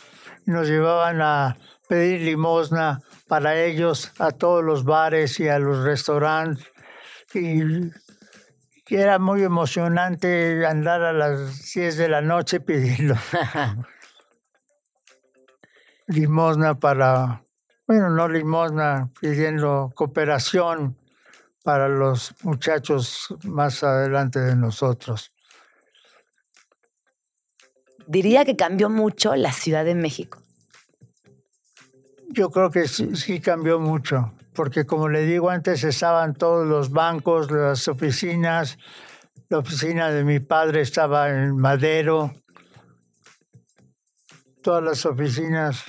Nos llevaban a pedir limosna para ellos a todos los bares y a los restaurantes. Y y era muy emocionante andar a las 10 de la noche pidiendo limosna para, bueno, no limosna, pidiendo cooperación para los muchachos más adelante de nosotros. Diría que cambió mucho la Ciudad de México. Yo creo que sí, sí cambió mucho porque como le digo antes estaban todos los bancos, las oficinas, la oficina de mi padre estaba en Madero, todas las oficinas,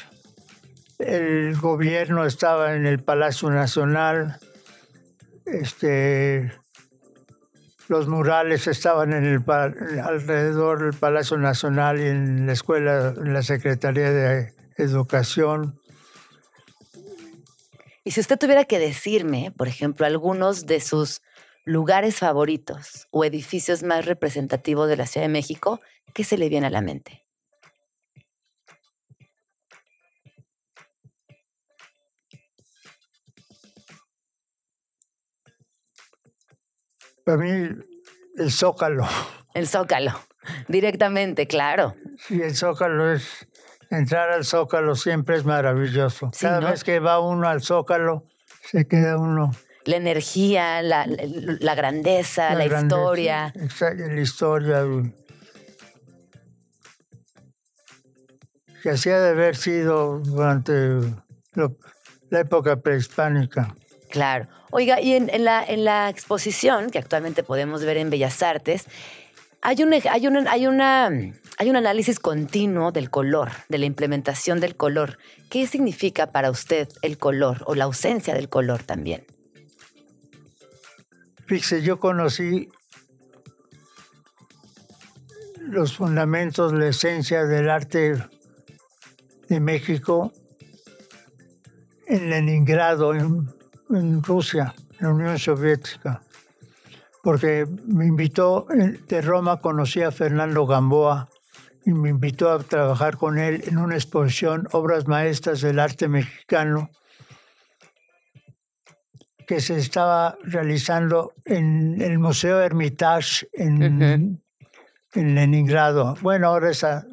el gobierno estaba en el Palacio Nacional, este, los murales estaban en el, alrededor del Palacio Nacional y en la escuela, en la Secretaría de Educación. Y si usted tuviera que decirme, por ejemplo, algunos de sus lugares favoritos o edificios más representativos de la Ciudad de México, ¿qué se le viene a la mente? Para mí, el Zócalo. El Zócalo, directamente, claro. Sí, el Zócalo es entrar al Zócalo siempre es maravilloso. Cada vez que va uno al Zócalo, se queda uno. La energía, la, la, grandeza, la, historia. Exacto, la historia. Que hacía de haber sido durante la época prehispánica. Claro. Oiga, y en, la, exposición que actualmente podemos ver en Bellas Artes, hay, un, hay, hay una hay un análisis continuo del color, de la implementación del color. ¿Qué significa para usted el color o la ausencia del color también? Fíjese, yo conocí los fundamentos, la esencia del arte de México en Leningrado, en, en Rusia, en la Unión Soviética porque me invitó de Roma, conocí a Fernando Gamboa, y me invitó a trabajar con él en una exposición Obras Maestras del Arte Mexicano que se estaba realizando en el Museo Hermitage en, en Leningrado. Bueno, ahora esa,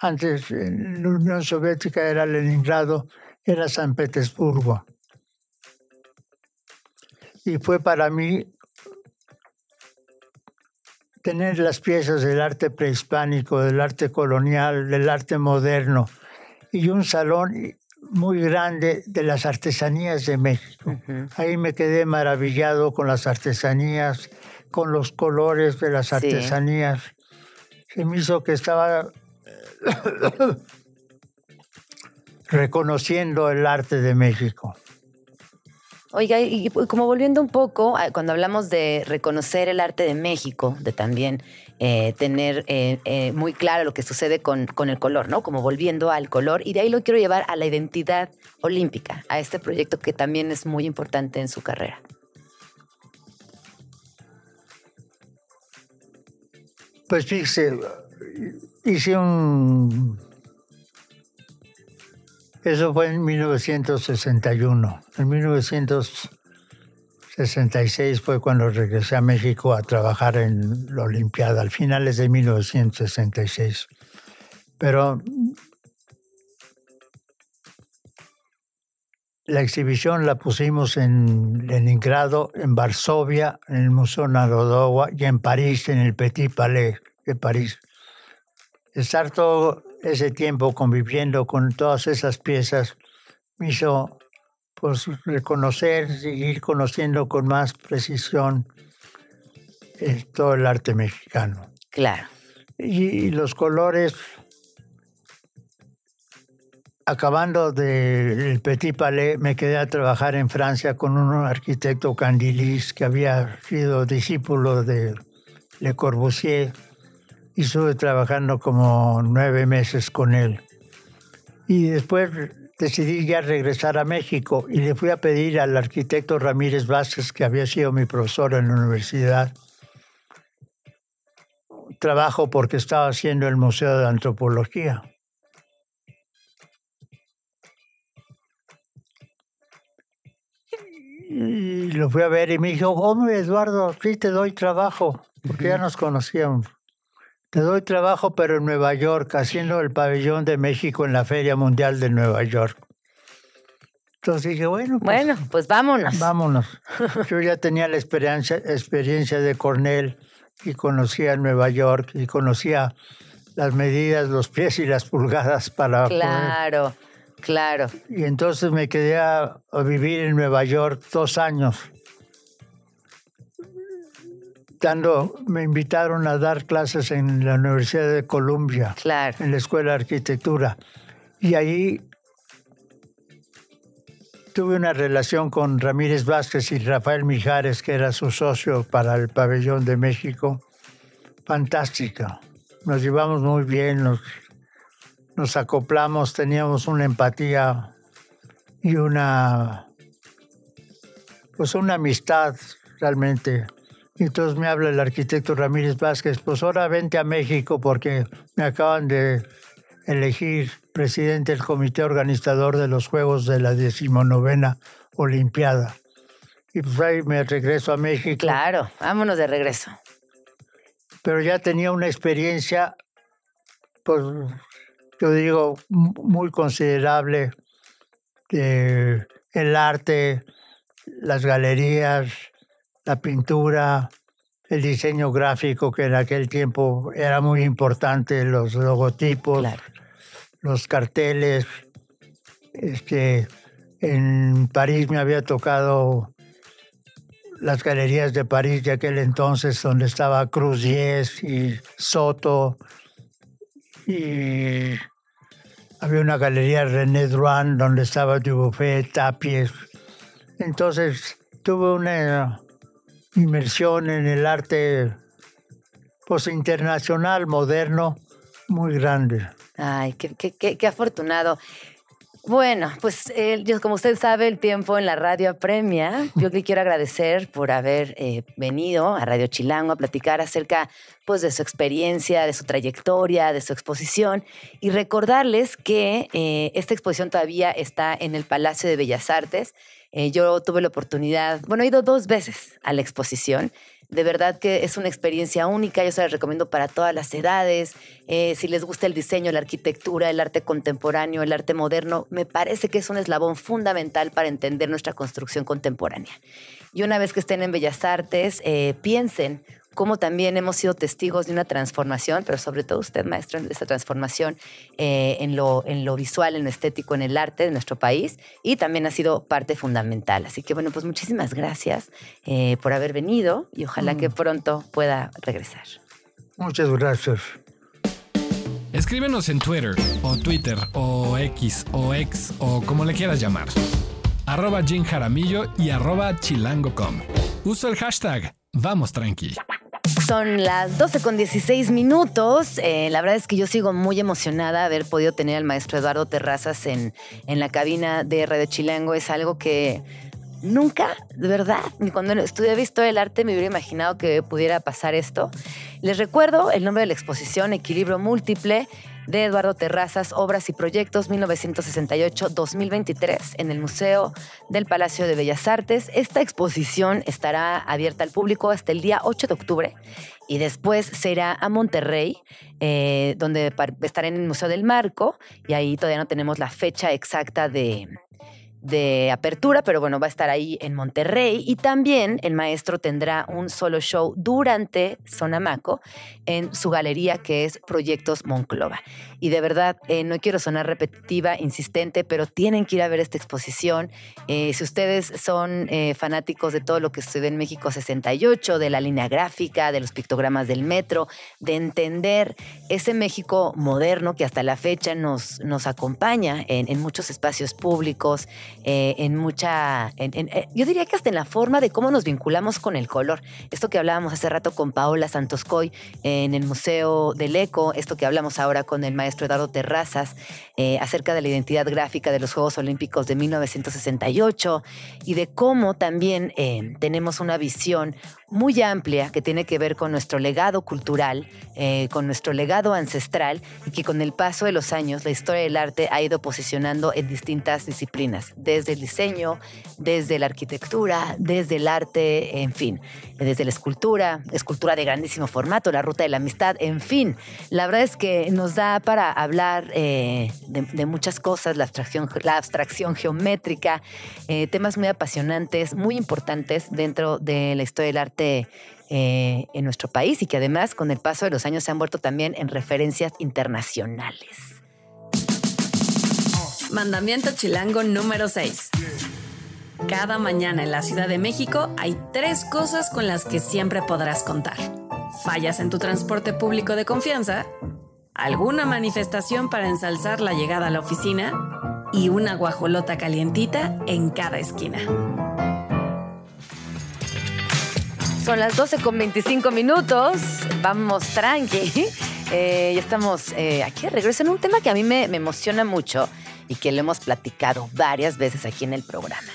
antes en la Unión Soviética era Leningrado, era San Petersburgo. Y fue para mí tener las piezas del arte prehispánico, del arte colonial, del arte moderno y un salón muy grande de las artesanías de México. Ahí me quedé maravillado con las artesanías, con los colores de las artesanías. Se me hizo que estaba reconociendo el arte de México. Oiga, y como volviendo un poco, cuando hablamos de reconocer el arte de México, de también eh, tener eh, eh, muy claro lo que sucede con, con, el color, ¿no? Como volviendo al color, y de ahí lo quiero llevar a la identidad olímpica, a este proyecto que también es muy importante en su carrera. Pues fíjese, hice un Eso fue en 1961. En 1966 fue cuando regresé a México a trabajar en la Olimpiada, al finales de 1966. Pero la exhibición la pusimos en Leningrado, en Varsovia, en el Museo Narodowa y en París, en el Petit Palais de París. Estar todo ese tiempo conviviendo con todas esas piezas me hizo pues, reconocer, seguir conociendo con más precisión eh, todo el arte mexicano. Claro. Y, los colores, acabando del Petit Palais, me quedé a trabajar en Francia con un arquitecto Candilis que había sido discípulo de Le Corbusier y estuve trabajando como nueve meses con él. Y después decidí ya regresar a México y le fui a pedir al arquitecto Ramírez Vázquez, que había sido mi profesor en la universidad, trabajo porque estaba haciendo el Museo de Antropología. Y lo fui a ver y me dijo, hombre Eduardo, sí te doy trabajo, porque ya nos conocíamos. Te doy trabajo, pero en Nueva York, haciendo el pabellón de México en la Feria Mundial de Nueva York. Entonces dije, bueno, pues, bueno, pues vámonos. Vámonos. Yo ya tenía la experiencia, experiencia de Cornell y conocía Nueva York y conocía las medidas, los pies y las pulgadas para... Claro, claro. Y entonces me quedé a vivir en Nueva York dos años me invitaron a dar clases en la Universidad de Columbia, en la Escuela de Arquitectura. Y ahí tuve una relación con Ramírez Vázquez y Rafael Mijares, que era su socio para el pabellón de México, fantástica. Nos llevamos muy bien, nos, nos acoplamos, teníamos una empatía y una, pues una amistad realmente entonces me habla el arquitecto Ramírez Vázquez, pues ahora vente a México porque me acaban de elegir presidente del comité organizador de los Juegos de la decimonovena Olimpiada. Y pues ahí me regreso a México. Claro, vámonos de regreso. Pero ya tenía una experiencia, pues yo digo, muy considerable de el arte, las galerías, la pintura, el diseño gráfico, que en aquel tiempo era muy importante, los logotipos, los carteles. Este, en París me había tocado las galerías de París de aquel entonces, donde estaba Cruzies y Soto, y había una galería René Drouin donde estaba Dubuffet, Tapies. Entonces tuve una inmersión en el arte pues, internacional, moderno, muy grande. Ay, qué, qué, qué, afortunado. Bueno, pues como usted sabe, el tiempo en la radio apremia. Yo le quiero agradecer por haber eh, venido a Radio Chilango a platicar acerca pues, de su experiencia, de su trayectoria, de su exposición y recordarles que eh, esta exposición todavía está en el Palacio de Bellas Artes. Eh, yo tuve la oportunidad, bueno, he ido dos veces a la exposición. De verdad que es una experiencia única, yo se la recomiendo para todas las edades. Eh, si les gusta el diseño, la arquitectura, el arte contemporáneo, el arte moderno, me parece que es un eslabón fundamental para entender nuestra construcción contemporánea. Y una vez que estén en Bellas Artes, eh, piensen cómo también hemos sido testigos de una transformación, pero sobre todo usted, maestro, de esta transformación eh, en, lo, en lo visual, en lo estético, en el arte de nuestro país y también ha sido parte fundamental. Así que bueno, pues muchísimas gracias eh, por haber venido y ojalá que mm. pronto pueda regresar. Muchas gracias. Escríbenos en Twitter o Twitter o X o X o como le quieras llamar. Arroba Jim Jaramillo y arroba chilango.com. Uso el hashtag Vamos Tranqui. Son las 12 con 16 minutos. Eh, la verdad es que yo sigo muy emocionada de haber podido tener al maestro Eduardo Terrazas en, en la cabina de Radio Chilango. Es algo que nunca, de verdad, ni cuando estudié historia del arte me hubiera imaginado que pudiera pasar esto. Les recuerdo el nombre de la exposición, Equilibrio Múltiple. De Eduardo Terrazas, Obras y Proyectos 1968-2023 en el Museo del Palacio de Bellas Artes. Esta exposición estará abierta al público hasta el día 8 de octubre y después se irá a Monterrey, eh, donde estará en el Museo del Marco y ahí todavía no tenemos la fecha exacta de, de apertura, pero bueno, va a estar ahí en Monterrey. Y también el maestro tendrá un solo show durante Sonamaco en su galería que es Proyectos Monclova. Y de verdad, eh, no quiero sonar repetitiva, insistente, pero tienen que ir a ver esta exposición. Eh, si ustedes son eh, fanáticos de todo lo que sucede en México 68, de la línea gráfica, de los pictogramas del metro, de entender ese México moderno que hasta la fecha nos, nos acompaña en, en muchos espacios públicos, eh, en mucha, eh, yo diría que hasta en la forma de cómo nos vinculamos con el color. Esto que hablábamos hace rato con Paola Santoscoy en el Museo del Eco, esto que hablamos ahora con el maestro Eduardo Terrazas eh, acerca de la identidad gráfica de los Juegos Olímpicos de 1968 y de cómo también tenemos una visión muy amplia que tiene que ver con nuestro legado cultural, eh, con nuestro legado ancestral y que con el paso de los años la historia del arte ha ido posicionando en distintas disciplinas, desde el diseño, desde la arquitectura, desde el arte, en fin, desde la escultura, escultura de grandísimo formato, la ruta de la amistad, en fin. La verdad es que nos da para hablar eh, de, muchas cosas, la abstracción, la abstracción geométrica, eh, temas muy apasionantes, muy importantes dentro de la historia del arte eh, en nuestro país y que además con el paso de los años se han vuelto también en referencias internacionales. Mandamiento chilango número 6. Cada mañana en la Ciudad de México hay tres cosas con las que siempre podrás contar. Fallas en tu transporte público de confianza, alguna manifestación para ensalzar la llegada a la oficina y una guajolota calientita en cada esquina. Son las 12 con 25 minutos. Vamos tranqui. Eh, ya estamos eh, aquí de regreso en un tema que a mí me, emociona mucho y que lo hemos platicado varias veces aquí en el programa.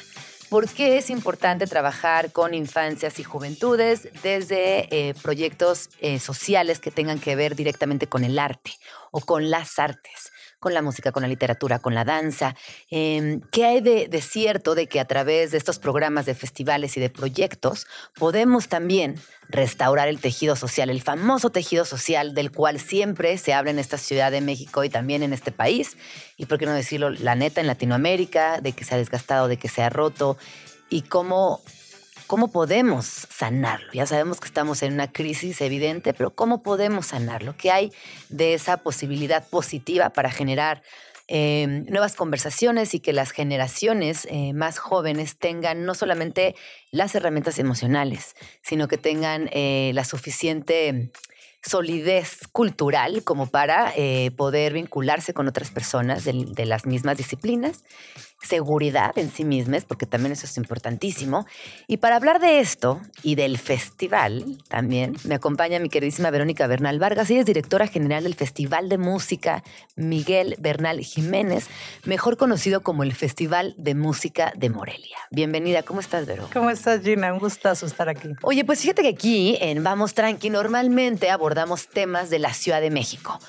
¿Por qué es importante trabajar con infancias y juventudes desde eh, proyectos sociales que tengan que ver directamente con el arte o con las artes? Con la música, con la literatura, con la danza. Eh, ¿Qué hay de, de cierto de que a través de estos programas de festivales y de proyectos podemos también restaurar el tejido social, el famoso tejido social del cual siempre se habla en esta Ciudad de México y también en este país? Y por qué no decirlo, la neta, en Latinoamérica, de que se ha desgastado, de que se ha roto y cómo ¿Cómo podemos sanarlo? Ya sabemos que estamos en una crisis evidente, pero ¿cómo podemos sanarlo? ¿Qué hay de esa posibilidad positiva para generar eh, nuevas conversaciones y que las generaciones eh, más jóvenes tengan no solamente las herramientas emocionales, sino que tengan eh, la suficiente solidez cultural como para eh, poder vincularse con otras personas de las mismas disciplinas seguridad en sí mismas, porque también eso es importantísimo. Y para hablar de esto y del festival también, me acompaña mi queridísima Verónica Bernal Vargas, ella es directora general del Festival de Música Miguel Bernal Jiménez, mejor conocido como el Festival de Música de Morelia. Bienvenida, ¿cómo estás, Vero? ¿Cómo estás, Gina? Un gustazo estar aquí. Oye, pues fíjate que aquí en Vamos Tranqui normalmente abordamos temas de la Ciudad de México.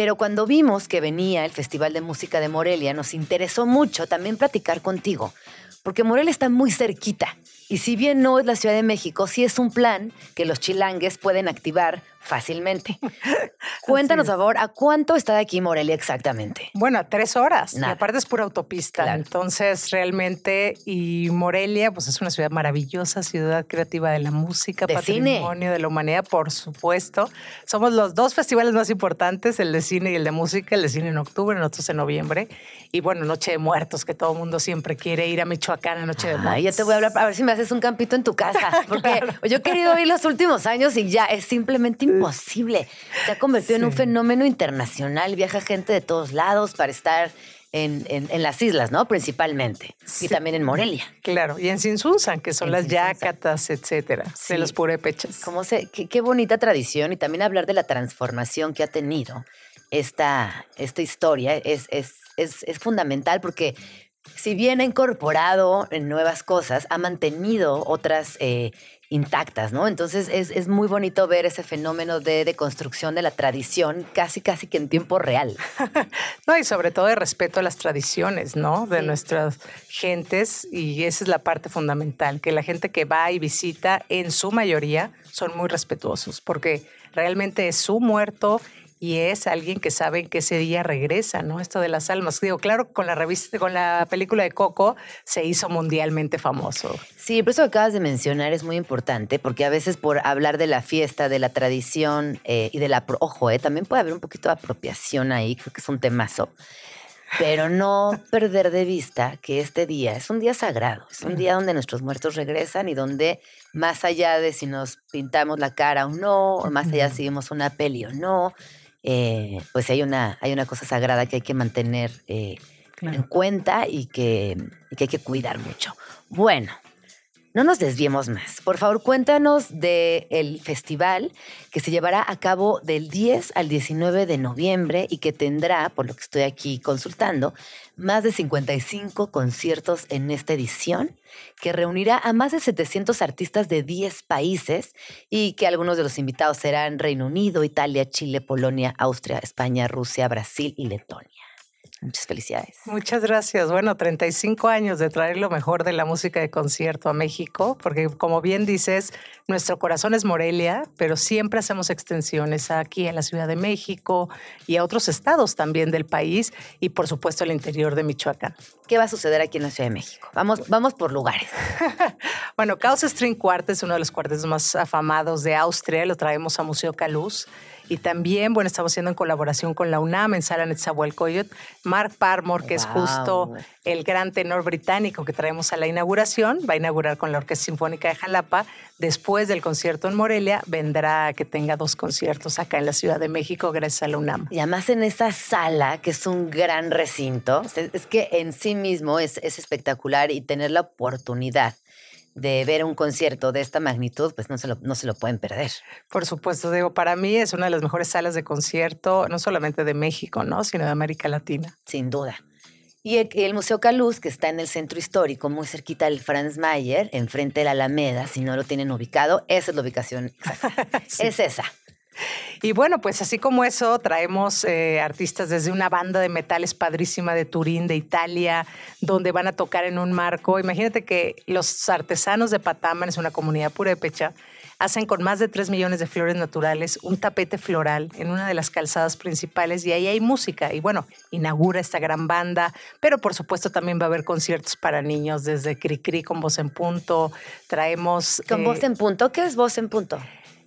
Pero cuando vimos que venía el Festival de Música de Morelia, nos interesó mucho también platicar contigo, porque Morelia está muy cerquita. Y si bien no es la Ciudad de México, sí es un plan que los chilangues pueden activar fácilmente. Cuéntanos, por favor, ¿a cuánto está de aquí Morelia exactamente? Bueno, a tres horas. Nada. Y aparte es pura autopista. Claro. Entonces, realmente, y Morelia, pues es una ciudad maravillosa, ciudad creativa de la música, De cine. patrimonio de la humanidad, por supuesto. Somos los dos festivales más importantes, el de cine y el de música, el de cine en octubre, nosotros en noviembre. Y bueno, Noche de Muertos, que todo el mundo siempre quiere ir a Michoacán a Noche de Muertos. Ya te voy a hablar, a ver si me haces un campito en tu casa, porque yo he querido ir los últimos años y ya es simplemente imposible. Se ha convertido en un fenómeno internacional, viaja gente de todos lados para estar en, en- en las islas, ¿no? Principalmente. Y también en Morelia. Claro, y en Sinsunzan, que son En las Sinsunzan. yacatas, etcétera, Sí. de los purépechas. ¿Cómo se, qué, qué bonita tradición y también hablar de la transformación que ha tenido esta, esta historia es, es, es, es fundamental porque si bien ha incorporado nuevas cosas, ha mantenido otras eh, intactas, ¿no? Entonces es, es muy bonito ver ese fenómeno de deconstrucción de la tradición casi, casi que en tiempo real. No, y sobre todo de respeto a las tradiciones, ¿no? De nuestras gentes, y esa es la parte fundamental, que la gente que va y visita, en su mayoría, son muy respetuosos, porque realmente es su muerto y es alguien que sabe que ese día regresa, ¿no? Esto de las almas. Digo, claro, con la revista, con la película de Coco se hizo mundialmente famoso. Sí, por eso que acabas de mencionar es muy importante, porque a veces por hablar de la fiesta, de la tradición eh, y de la... Ojo, eh, también puede haber un poquito de apropiación ahí, creo que es un temazo. Pero no perder de vista que este día es un día sagrado, es un día donde nuestros muertos regresan y donde más allá de si nos pintamos la cara o no, o más allá si vimos una peli o no, eh, pues hay una, hay una cosa sagrada que hay que mantener eh, en cuenta y que, y que hay que cuidar mucho. Bueno, no nos desviemos más. Por favor, cuéntanos del festival que se llevará a cabo del 10 al 19 de noviembre y que tendrá, por lo que estoy aquí consultando, más de 55 conciertos en esta edición, que reunirá a más de 700 artistas de 10 países y que algunos de los invitados serán Reino Unido, Italia, Chile, Polonia, Austria, España, Rusia, Brasil y Letonia. Muchas felicidades. Muchas gracias. Bueno, 35 años de traer lo mejor de la música de concierto a México, porque como bien dices, nuestro corazón es Morelia, pero siempre hacemos extensiones aquí en la Ciudad de México y a otros estados también del país y por supuesto el interior de Michoacán. ¿Qué va a suceder aquí en la Ciudad de México? Vamos, vamos por lugares. Bueno, Chaos String Quartet es uno de los cuartetos más afamados de Austria, lo traemos a Museo Caluz. Y también, bueno, estamos haciendo en colaboración con la UNAM en Sala Netzahualcóyotl, Mark Parmore, que es justo el gran tenor británico que traemos a la inauguración, va a inaugurar con la Orquesta Sinfónica de Jalapa. Después del concierto en Morelia, vendrá a que tenga dos conciertos acá en la Ciudad de México, gracias a la UNAM. Y además en esa sala, que es un gran recinto, es es que en sí mismo es, es espectacular y tener la oportunidad de ver un concierto de esta magnitud, pues no se lo, no se lo pueden perder. Por supuesto, digo, para mí es una de las mejores salas de concierto, no solamente de México, ¿no? sino de América Latina. Sin duda. Y el, el Museo Caluz, que está en el centro histórico, muy cerquita del Franz Mayer, enfrente de la Alameda, si no lo tienen ubicado, esa es la ubicación exacta. Es esa. Y bueno, pues así como eso, traemos eh, artistas desde una banda de metales padrísima de Turín, de Italia, donde van a tocar en un marco. Imagínate que los artesanos de Pataman, es una comunidad purépecha, hacen con más de 3 millones de flores naturales un tapete floral en una de las calzadas principales y ahí hay música. Y bueno, inaugura esta gran banda, pero por supuesto también va a haber conciertos para niños desde Cricri con voz en punto. Traemos... Con eh, voz en punto, ¿qué es voz en punto?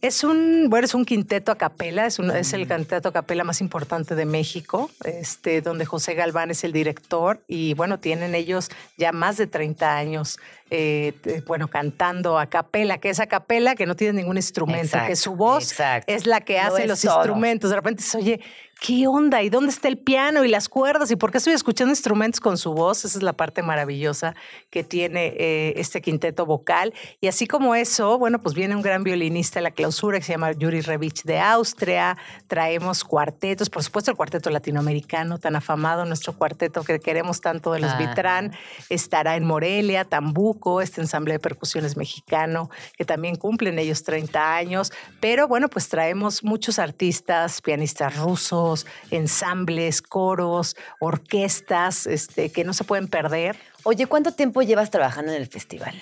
Es un, bueno, es un quinteto a capela, es, un- es el quinteto a capela más importante de México, este, donde José Galván es el director y bueno, tienen ellos ya más de 30 años, eh, te- bueno, cantando a capela, que es a capela, que no tiene ningún instrumento, que su voz exacto. es la que hace los todo. instrumentos. De repente se oye, ¿qué onda? ¿Y dónde está el piano y las cuerdas? ¿Y por qué estoy escuchando instrumentos con su voz? Esa es la parte maravillosa que tiene eh, este quinteto vocal. Y así como eso, bueno, pues viene un gran violinista a la clausura que se llama Yuri Revich de Austria. Traemos cuartetos, por supuesto el cuarteto latinoamericano tan afamado, nuestro cuarteto que queremos tanto de los Ah. Vitrán. Estará en Morelia, Tambuco, este ensamble de percusiones mexicano, que también cumplen ellos 30 años. Pero bueno, pues traemos muchos artistas, pianistas rusos, ensambles, coros, orquestas, este, que no se pueden perder. Oye, ¿cuánto tiempo llevas trabajando en el festival?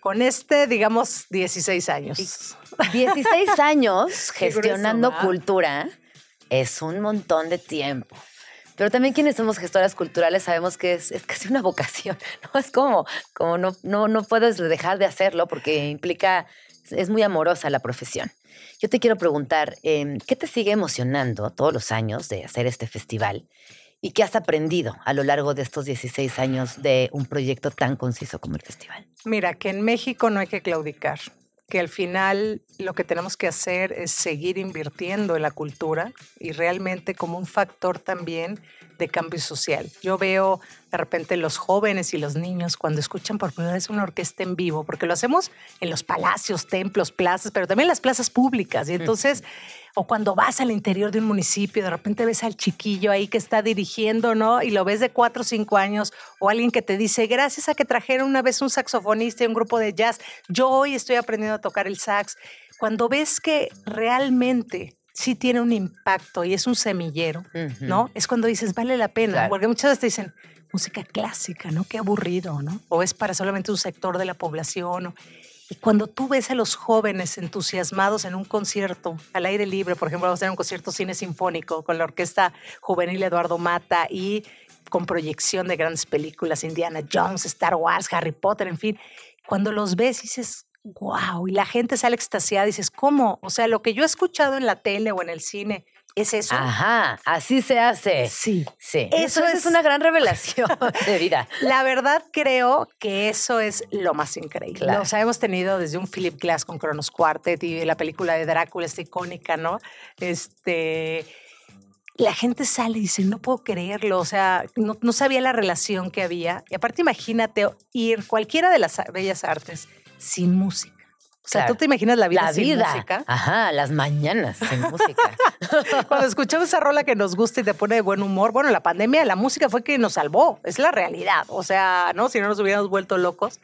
Con este, digamos, 16 años. 16 años grueso, gestionando cultura es un montón de tiempo. Pero también quienes somos gestoras culturales sabemos que es, es casi una vocación, ¿no? Es como, como no, no, no puedes dejar de hacerlo porque implica, es muy amorosa la profesión. Yo te quiero preguntar, em, ¿qué te sigue emocionando todos los años de hacer este festival? ¿Y qué has aprendido a lo largo de estos 16 años de un proyecto tan conciso como el festival? Mira, que en México no hay que claudicar, que al final lo que tenemos que hacer es seguir invirtiendo en la cultura y realmente como un factor también de cambio social. Yo veo de repente los jóvenes y los niños cuando escuchan por primera vez una orquesta en vivo, porque lo hacemos en los palacios, templos, plazas, pero también en las plazas públicas. Y entonces O cuando vas al interior de un municipio, de repente ves al chiquillo ahí que está dirigiendo, ¿no? Y lo ves de cuatro o cinco años, o alguien que te dice, gracias a que trajeron una vez un saxofonista y un grupo de jazz, yo hoy estoy aprendiendo a tocar el sax. Cuando ves que realmente sí tiene un impacto y es un semillero, ¿no? Es cuando dices, vale la pena, porque muchas veces te dicen, música clásica, ¿no? Qué aburrido, ¿no? O es para solamente un sector de la población. o- y cuando tú ves a los jóvenes entusiasmados en un concierto al aire libre, por ejemplo, vamos a tener un concierto cine sinfónico con la Orquesta Juvenil Eduardo Mata y con proyección de grandes películas, Indiana Jones, Star Wars, Harry Potter, en fin, cuando los ves dices, wow, y la gente sale extasiada, dices, ¿cómo? O sea, lo que yo he escuchado en la tele o en el cine, ¿es eso? Ajá, así se hace. Sí. Sí. Eso Eso, es es- una gran revelación de vida. La verdad creo que eso es lo más increíble. Claro. O sea, hemos tenido desde un Philip Glass con Kronos Quartet y la película de Drácula, esta icónica, ¿no? Este, la gente sale y dice, no puedo creerlo, o sea, no, no sabía la relación que había. Y aparte imagínate ir cualquiera de las bellas artes sin música. O sea, Claro. tú te imaginas la vida La sin vida. música. Ajá, las mañanas sin música. Cuando escuchamos esa rola que nos gusta y te pone de buen humor, bueno, la pandemia, la música fue que nos salvó, es la realidad. O sea, ¿no? Si no nos hubiéramos vuelto locos.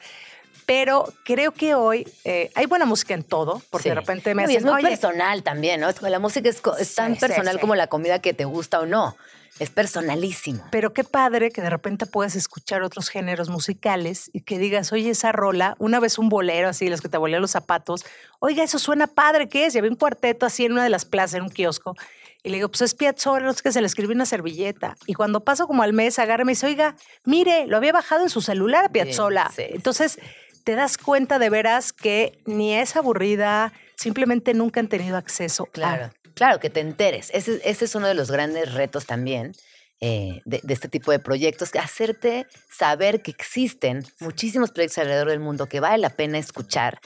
Pero creo que hoy eh, hay buena música en todo, porque Sí. de repente me No, y es hacen, muy "Oye, personal también, ¿no? La música es, tan sí, personal sí. como la comida que te gusta o no. Es personalísimo. Pero qué padre que de repente puedes escuchar otros géneros musicales y que digas, oye, esa rola, una vez un bolero así, los que te bolean los zapatos, oiga, eso suena padre, ¿qué es? Y había un cuarteto así en una de las plazas, en un kiosco. Y le digo, pues es Piazzolla, es que se le escribió una servilleta. Y cuando paso como al mes, agarra y me dice, oiga, mire, lo había bajado en su celular a Piazzolla. Sí, sí, sí. Entonces, te das cuenta de veras que ni es aburrida, simplemente nunca han tenido acceso a Claro, que te enteres. Ese, ese es uno de los grandes retos también eh, de, este tipo de proyectos, hacerte saber que existen muchísimos proyectos alrededor del mundo que vale la pena escuchar.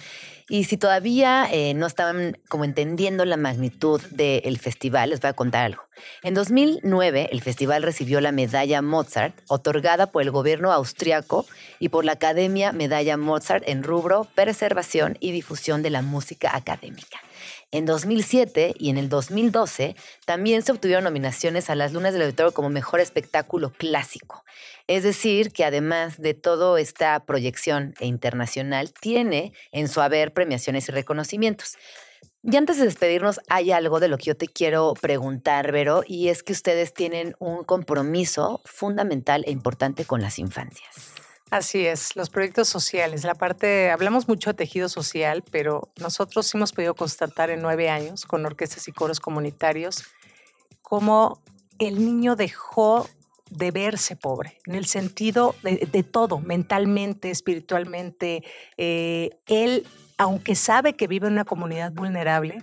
Y si todavía eh, no estaban como entendiendo la magnitud del festival, les voy a contar algo. En 2009, el festival recibió la medalla Mozart, otorgada por el gobierno austriaco y por la Academia Medalla Mozart en rubro preservación y difusión de la música académica. En 2007 y en el 2012 también se obtuvieron nominaciones a las Lunas del Auditorio como Mejor Espectáculo Clásico. Es decir, que además de toda esta proyección e internacional, tiene en su haber premiaciones y reconocimientos. Y antes de despedirnos, hay algo de lo que yo te quiero preguntar, Vero, y es que ustedes tienen un compromiso fundamental e importante con las infancias. Así es, los proyectos sociales. La parte, hablamos mucho de tejido social, pero nosotros hemos podido constatar en nueve años con orquestas y coros comunitarios cómo el niño dejó de verse pobre, en el sentido de, de todo, mentalmente, espiritualmente. Eh, él, aunque sabe que vive en una comunidad vulnerable,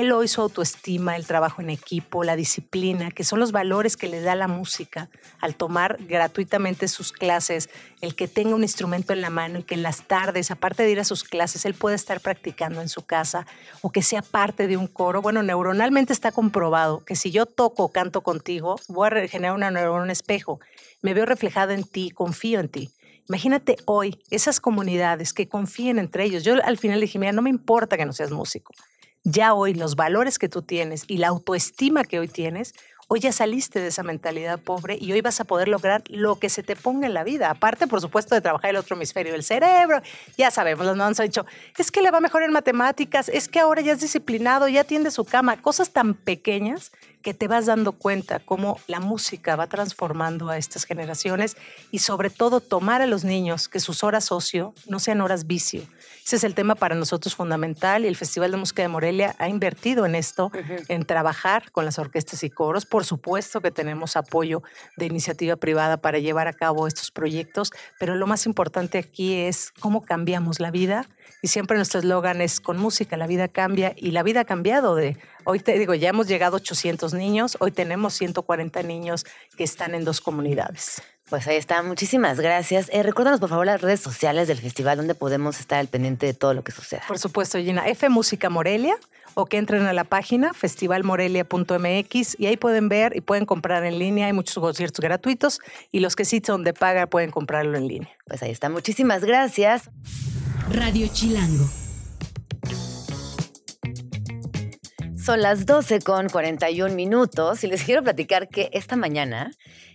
él hoy su autoestima, el trabajo en equipo, la disciplina, que son los valores que le da la música al tomar gratuitamente sus clases, el que tenga un instrumento en la mano y que en las tardes, aparte de ir a sus clases, él pueda estar practicando en su casa o que sea parte de un coro. Bueno, neuronalmente está comprobado que si yo toco o canto contigo, voy a generar una neurona un espejo. Me veo reflejada en ti, confío en ti. Imagínate hoy esas comunidades que confíen entre ellos. Yo al final dije, mira, no me importa que no seas músico ya hoy los valores que tú tienes y la autoestima que hoy tienes, hoy ya saliste de esa mentalidad pobre y hoy vas a poder lograr lo que se te ponga en la vida. Aparte, por supuesto, de trabajar el otro hemisferio del cerebro. Ya sabemos, nos han dicho, es que le va mejor en matemáticas, es que ahora ya es disciplinado, ya tiende su cama. Cosas tan pequeñas que te vas dando cuenta cómo la música va transformando a estas generaciones y sobre todo tomar a los niños que sus horas ocio no sean horas vicio. Ese es el tema para nosotros fundamental y el Festival de Música de Morelia ha invertido en esto, en trabajar con las orquestas y coros. Por supuesto que tenemos apoyo de iniciativa privada para llevar a cabo estos proyectos, pero lo más importante aquí es cómo cambiamos la vida y siempre nuestro eslogan es con música la vida cambia y la vida ha cambiado de hoy te digo ya hemos llegado a 800 niños hoy tenemos 140 niños que están en dos comunidades Pues ahí está, muchísimas gracias. Eh, recuérdanos por favor las redes sociales del festival donde podemos estar al pendiente de todo lo que suceda. por supuesto Gina F Música Morelia o que entren a la página festivalmorelia.mx y ahí pueden ver y pueden comprar en línea hay muchos conciertos gratuitos y los que sí son de paga pueden comprarlo en línea Pues ahí está, muchísimas gracias. Radio Chilango. Son las 12 con 41 minutos y les quiero platicar que esta mañana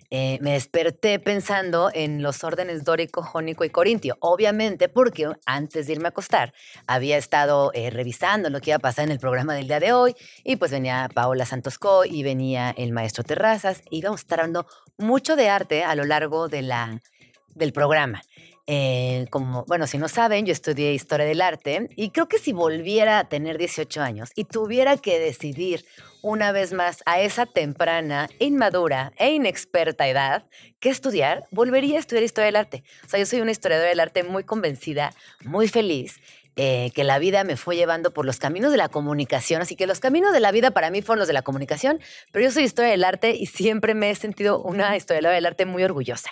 eh, me desperté pensando en los órdenes dórico, jónico y corintio. Obviamente porque antes de irme a acostar había estado eh, revisando lo que iba a pasar en el programa del día de hoy y pues venía Paola Santosco y venía el maestro Terrazas. Íbamos a estar hablando mucho de arte a lo largo de la, del programa. Eh, como, bueno, si no saben, yo estudié historia del arte y creo que si volviera a tener 18 años y tuviera que decidir una vez más a esa temprana, inmadura e inexperta edad qué estudiar, volvería a estudiar historia del arte. O sea, yo soy una historiadora del arte muy convencida, muy feliz eh, que la vida me fue llevando por los caminos de la comunicación. Así que los caminos de la vida para mí fueron los de la comunicación, pero yo soy historia del arte y siempre me he sentido una historiadora del arte muy orgullosa.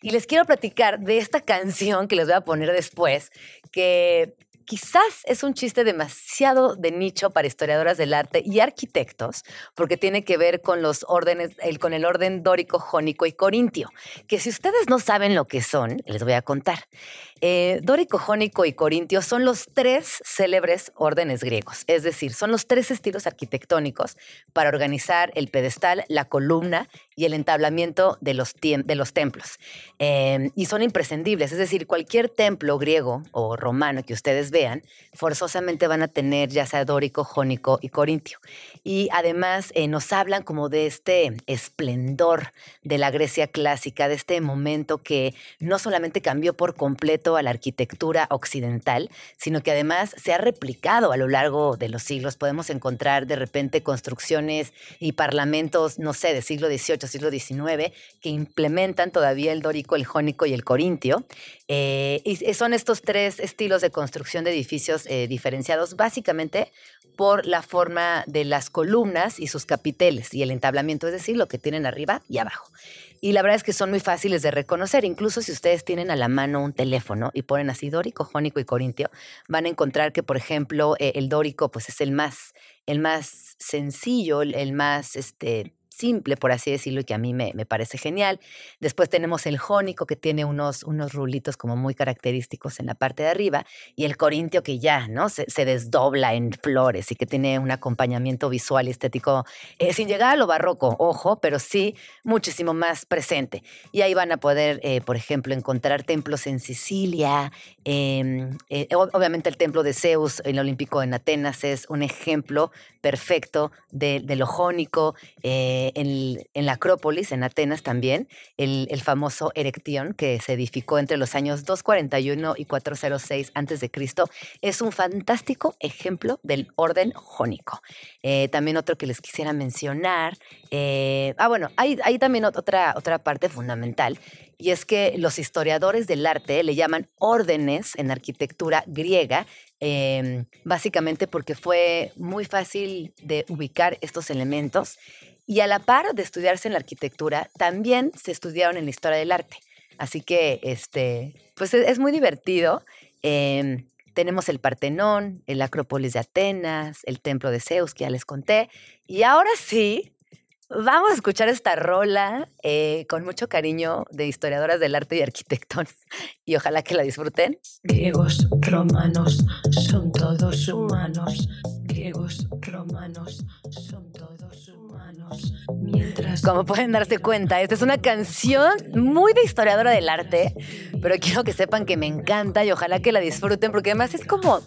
Y les quiero platicar de esta canción que les voy a poner después, que quizás es un chiste demasiado de nicho para historiadoras del arte y arquitectos, porque tiene que ver con los órdenes, el, con el orden dórico, jónico y corintio, que si ustedes no saben lo que son, les voy a contar. Eh, dórico, jónico y corintio son los tres célebres órdenes griegos, es decir, son los tres estilos arquitectónicos para organizar el pedestal, la columna y el entablamiento de los, de los templos. Eh, y son imprescindibles, es decir, cualquier templo griego o romano que ustedes vean, forzosamente van a tener ya sea dórico, jónico y corintio. Y además eh, nos hablan como de este esplendor de la Grecia clásica, de este momento que no solamente cambió por completo a la arquitectura occidental, sino que además se ha replicado a lo largo de los siglos. Podemos encontrar de repente construcciones y parlamentos, no sé, del siglo XVIII, siglo XIX, que implementan todavía el dórico, el jónico y el corintio. Eh, y son estos tres estilos de construcción de edificios eh, diferenciados básicamente por la forma de las columnas y sus capiteles y el entablamiento, es decir, lo que tienen arriba y abajo. Y la verdad es que son muy fáciles de reconocer. Incluso si ustedes tienen a la mano un teléfono y ponen así dórico, jónico y corintio, van a encontrar que, por ejemplo, eh, el dórico pues es el más, el más sencillo, el más este, simple, por así decirlo, y que a mí me, parece genial. Después tenemos el jónico, que tiene unos, unos rulitos como muy característicos en la parte de arriba, y el corintio, que ya, ¿no? Se, desdobla en flores y que tiene un acompañamiento visual y estético, eh, sin llegar a lo barroco, ojo, pero sí muchísimo más presente. Y ahí van a poder, eh, por ejemplo, encontrar templos en Sicilia, em, eh, obviamente el templo de Zeus, el Olímpico en Atenas, es un ejemplo perfecto de, de lo jónico en, la Acrópolis, en Atenas también, el, famoso Erectión, que se edificó entre los años 241 y 406 a.C., es un fantástico ejemplo del orden jónico. Eh, también otro que les quisiera mencionar. Eh, ah, bueno, hay, hay también otra, otra parte fundamental y es que los historiadores del arte le llaman órdenes en arquitectura griega, em, básicamente porque fue muy fácil de ubicar estos elementos y a la par de estudiarse en la arquitectura, también se estudiaron en la historia del arte. Así que, este, pues es, muy divertido. Em, tenemos el Partenón, el Acrópolis de Atenas, el Templo de Zeus, que ya les conté. Y ahora sí, vamos a escuchar esta rola eh, con mucho cariño de historiadoras del arte y arquitectos. Y ojalá que la disfruten. Griegos, romanos, son todos humanos. Griegos, romanos, son todos humanos. Como pueden darse cuenta, esta es una canción muy de historiadora del arte, pero quiero que sepan que me encanta y ojalá que la disfruten, porque además es como,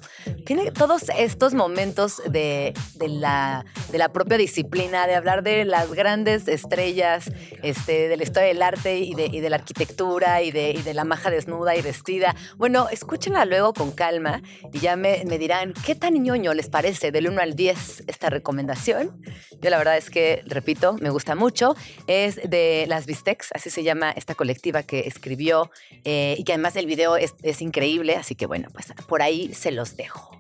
tiene todos estos momentos de, la, de la propia disciplina, de hablar de las grandes estrellas este, de la historia del arte y de, y de la arquitectura y de, y de, la maja desnuda y vestida. Bueno, escúchenla luego con calma y ya me, me dirán qué tan ñoño les parece del 1 al 10 esta recomendación. Yo la verdad es que, repito, me gusta mucho. Es de Las Bistecs, así se llama esta colectiva que escribió eh, y que además el video es, increíble, así que bueno, pues por ahí se los dejo.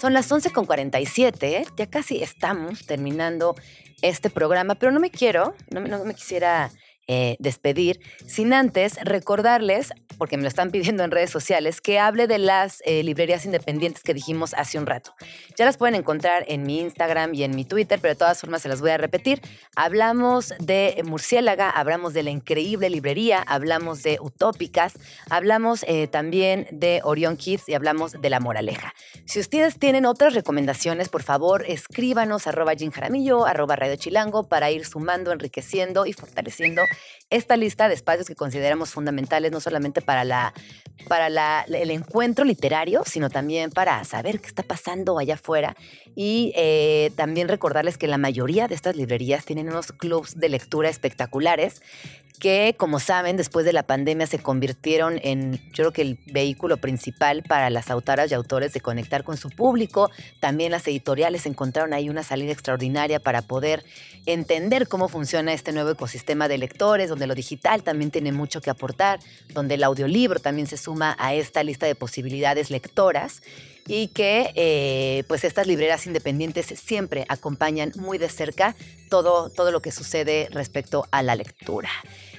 Son las 11.47, ya casi estamos terminando este programa, pero no me quiero, no, me quisiera eh, despedir, sin antes recordarles, porque me lo están pidiendo en redes sociales, que hable de las eh, librerías independientes que dijimos hace un rato. Ya las pueden encontrar en mi Instagram y en mi Twitter, pero de todas formas se las voy a repetir. Hablamos de Murciélaga, hablamos de la increíble librería, hablamos de Utópicas, hablamos eh, también de Orion Kids y hablamos de La Moraleja. Si ustedes tienen otras recomendaciones, por favor, escríbanos arroba Jim Jaramillo, arroba Radio Chilango para ir sumando, enriqueciendo y fortaleciendo esta lista de espacios que consideramos fundamentales no solamente para, la, para la- el encuentro literario, sino también para saber qué está pasando allá afuera y eh, también recordarles que la mayoría de estas librerías tienen unos clubs de lectura espectaculares que, como saben, después de la pandemia se convirtieron en, yo creo que el vehículo principal para las autoras y autores de conectar con su público. También las editoriales encontraron ahí una salida extraordinaria para poder entender cómo funciona este nuevo ecosistema de donde lo digital también tiene mucho que aportar, donde el audiolibro también se suma a esta lista de posibilidades lectoras y que eh, pues estas libreras independientes siempre acompañan muy de cerca todo, todo lo que sucede respecto a la lectura.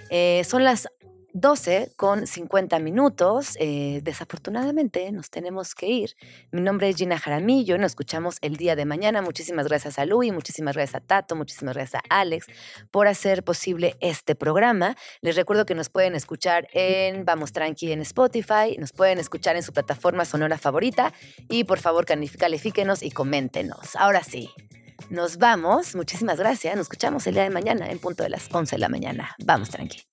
Eh, son las 12 con 50 minutos. Eh, desafortunadamente nos tenemos que ir. Mi nombre es Gina Jaramillo. Nos escuchamos el día de mañana. Muchísimas gracias a Luis, muchísimas gracias a Tato, muchísimas gracias a Alex por hacer posible este programa. Les recuerdo que nos pueden escuchar en Vamos Tranqui en Spotify, nos pueden escuchar en su plataforma sonora favorita y por favor califíquenos y coméntenos. Ahora sí. Nos vamos, muchísimas gracias. Nos escuchamos el día de mañana en punto de las 11 de la mañana. Vamos tranqui.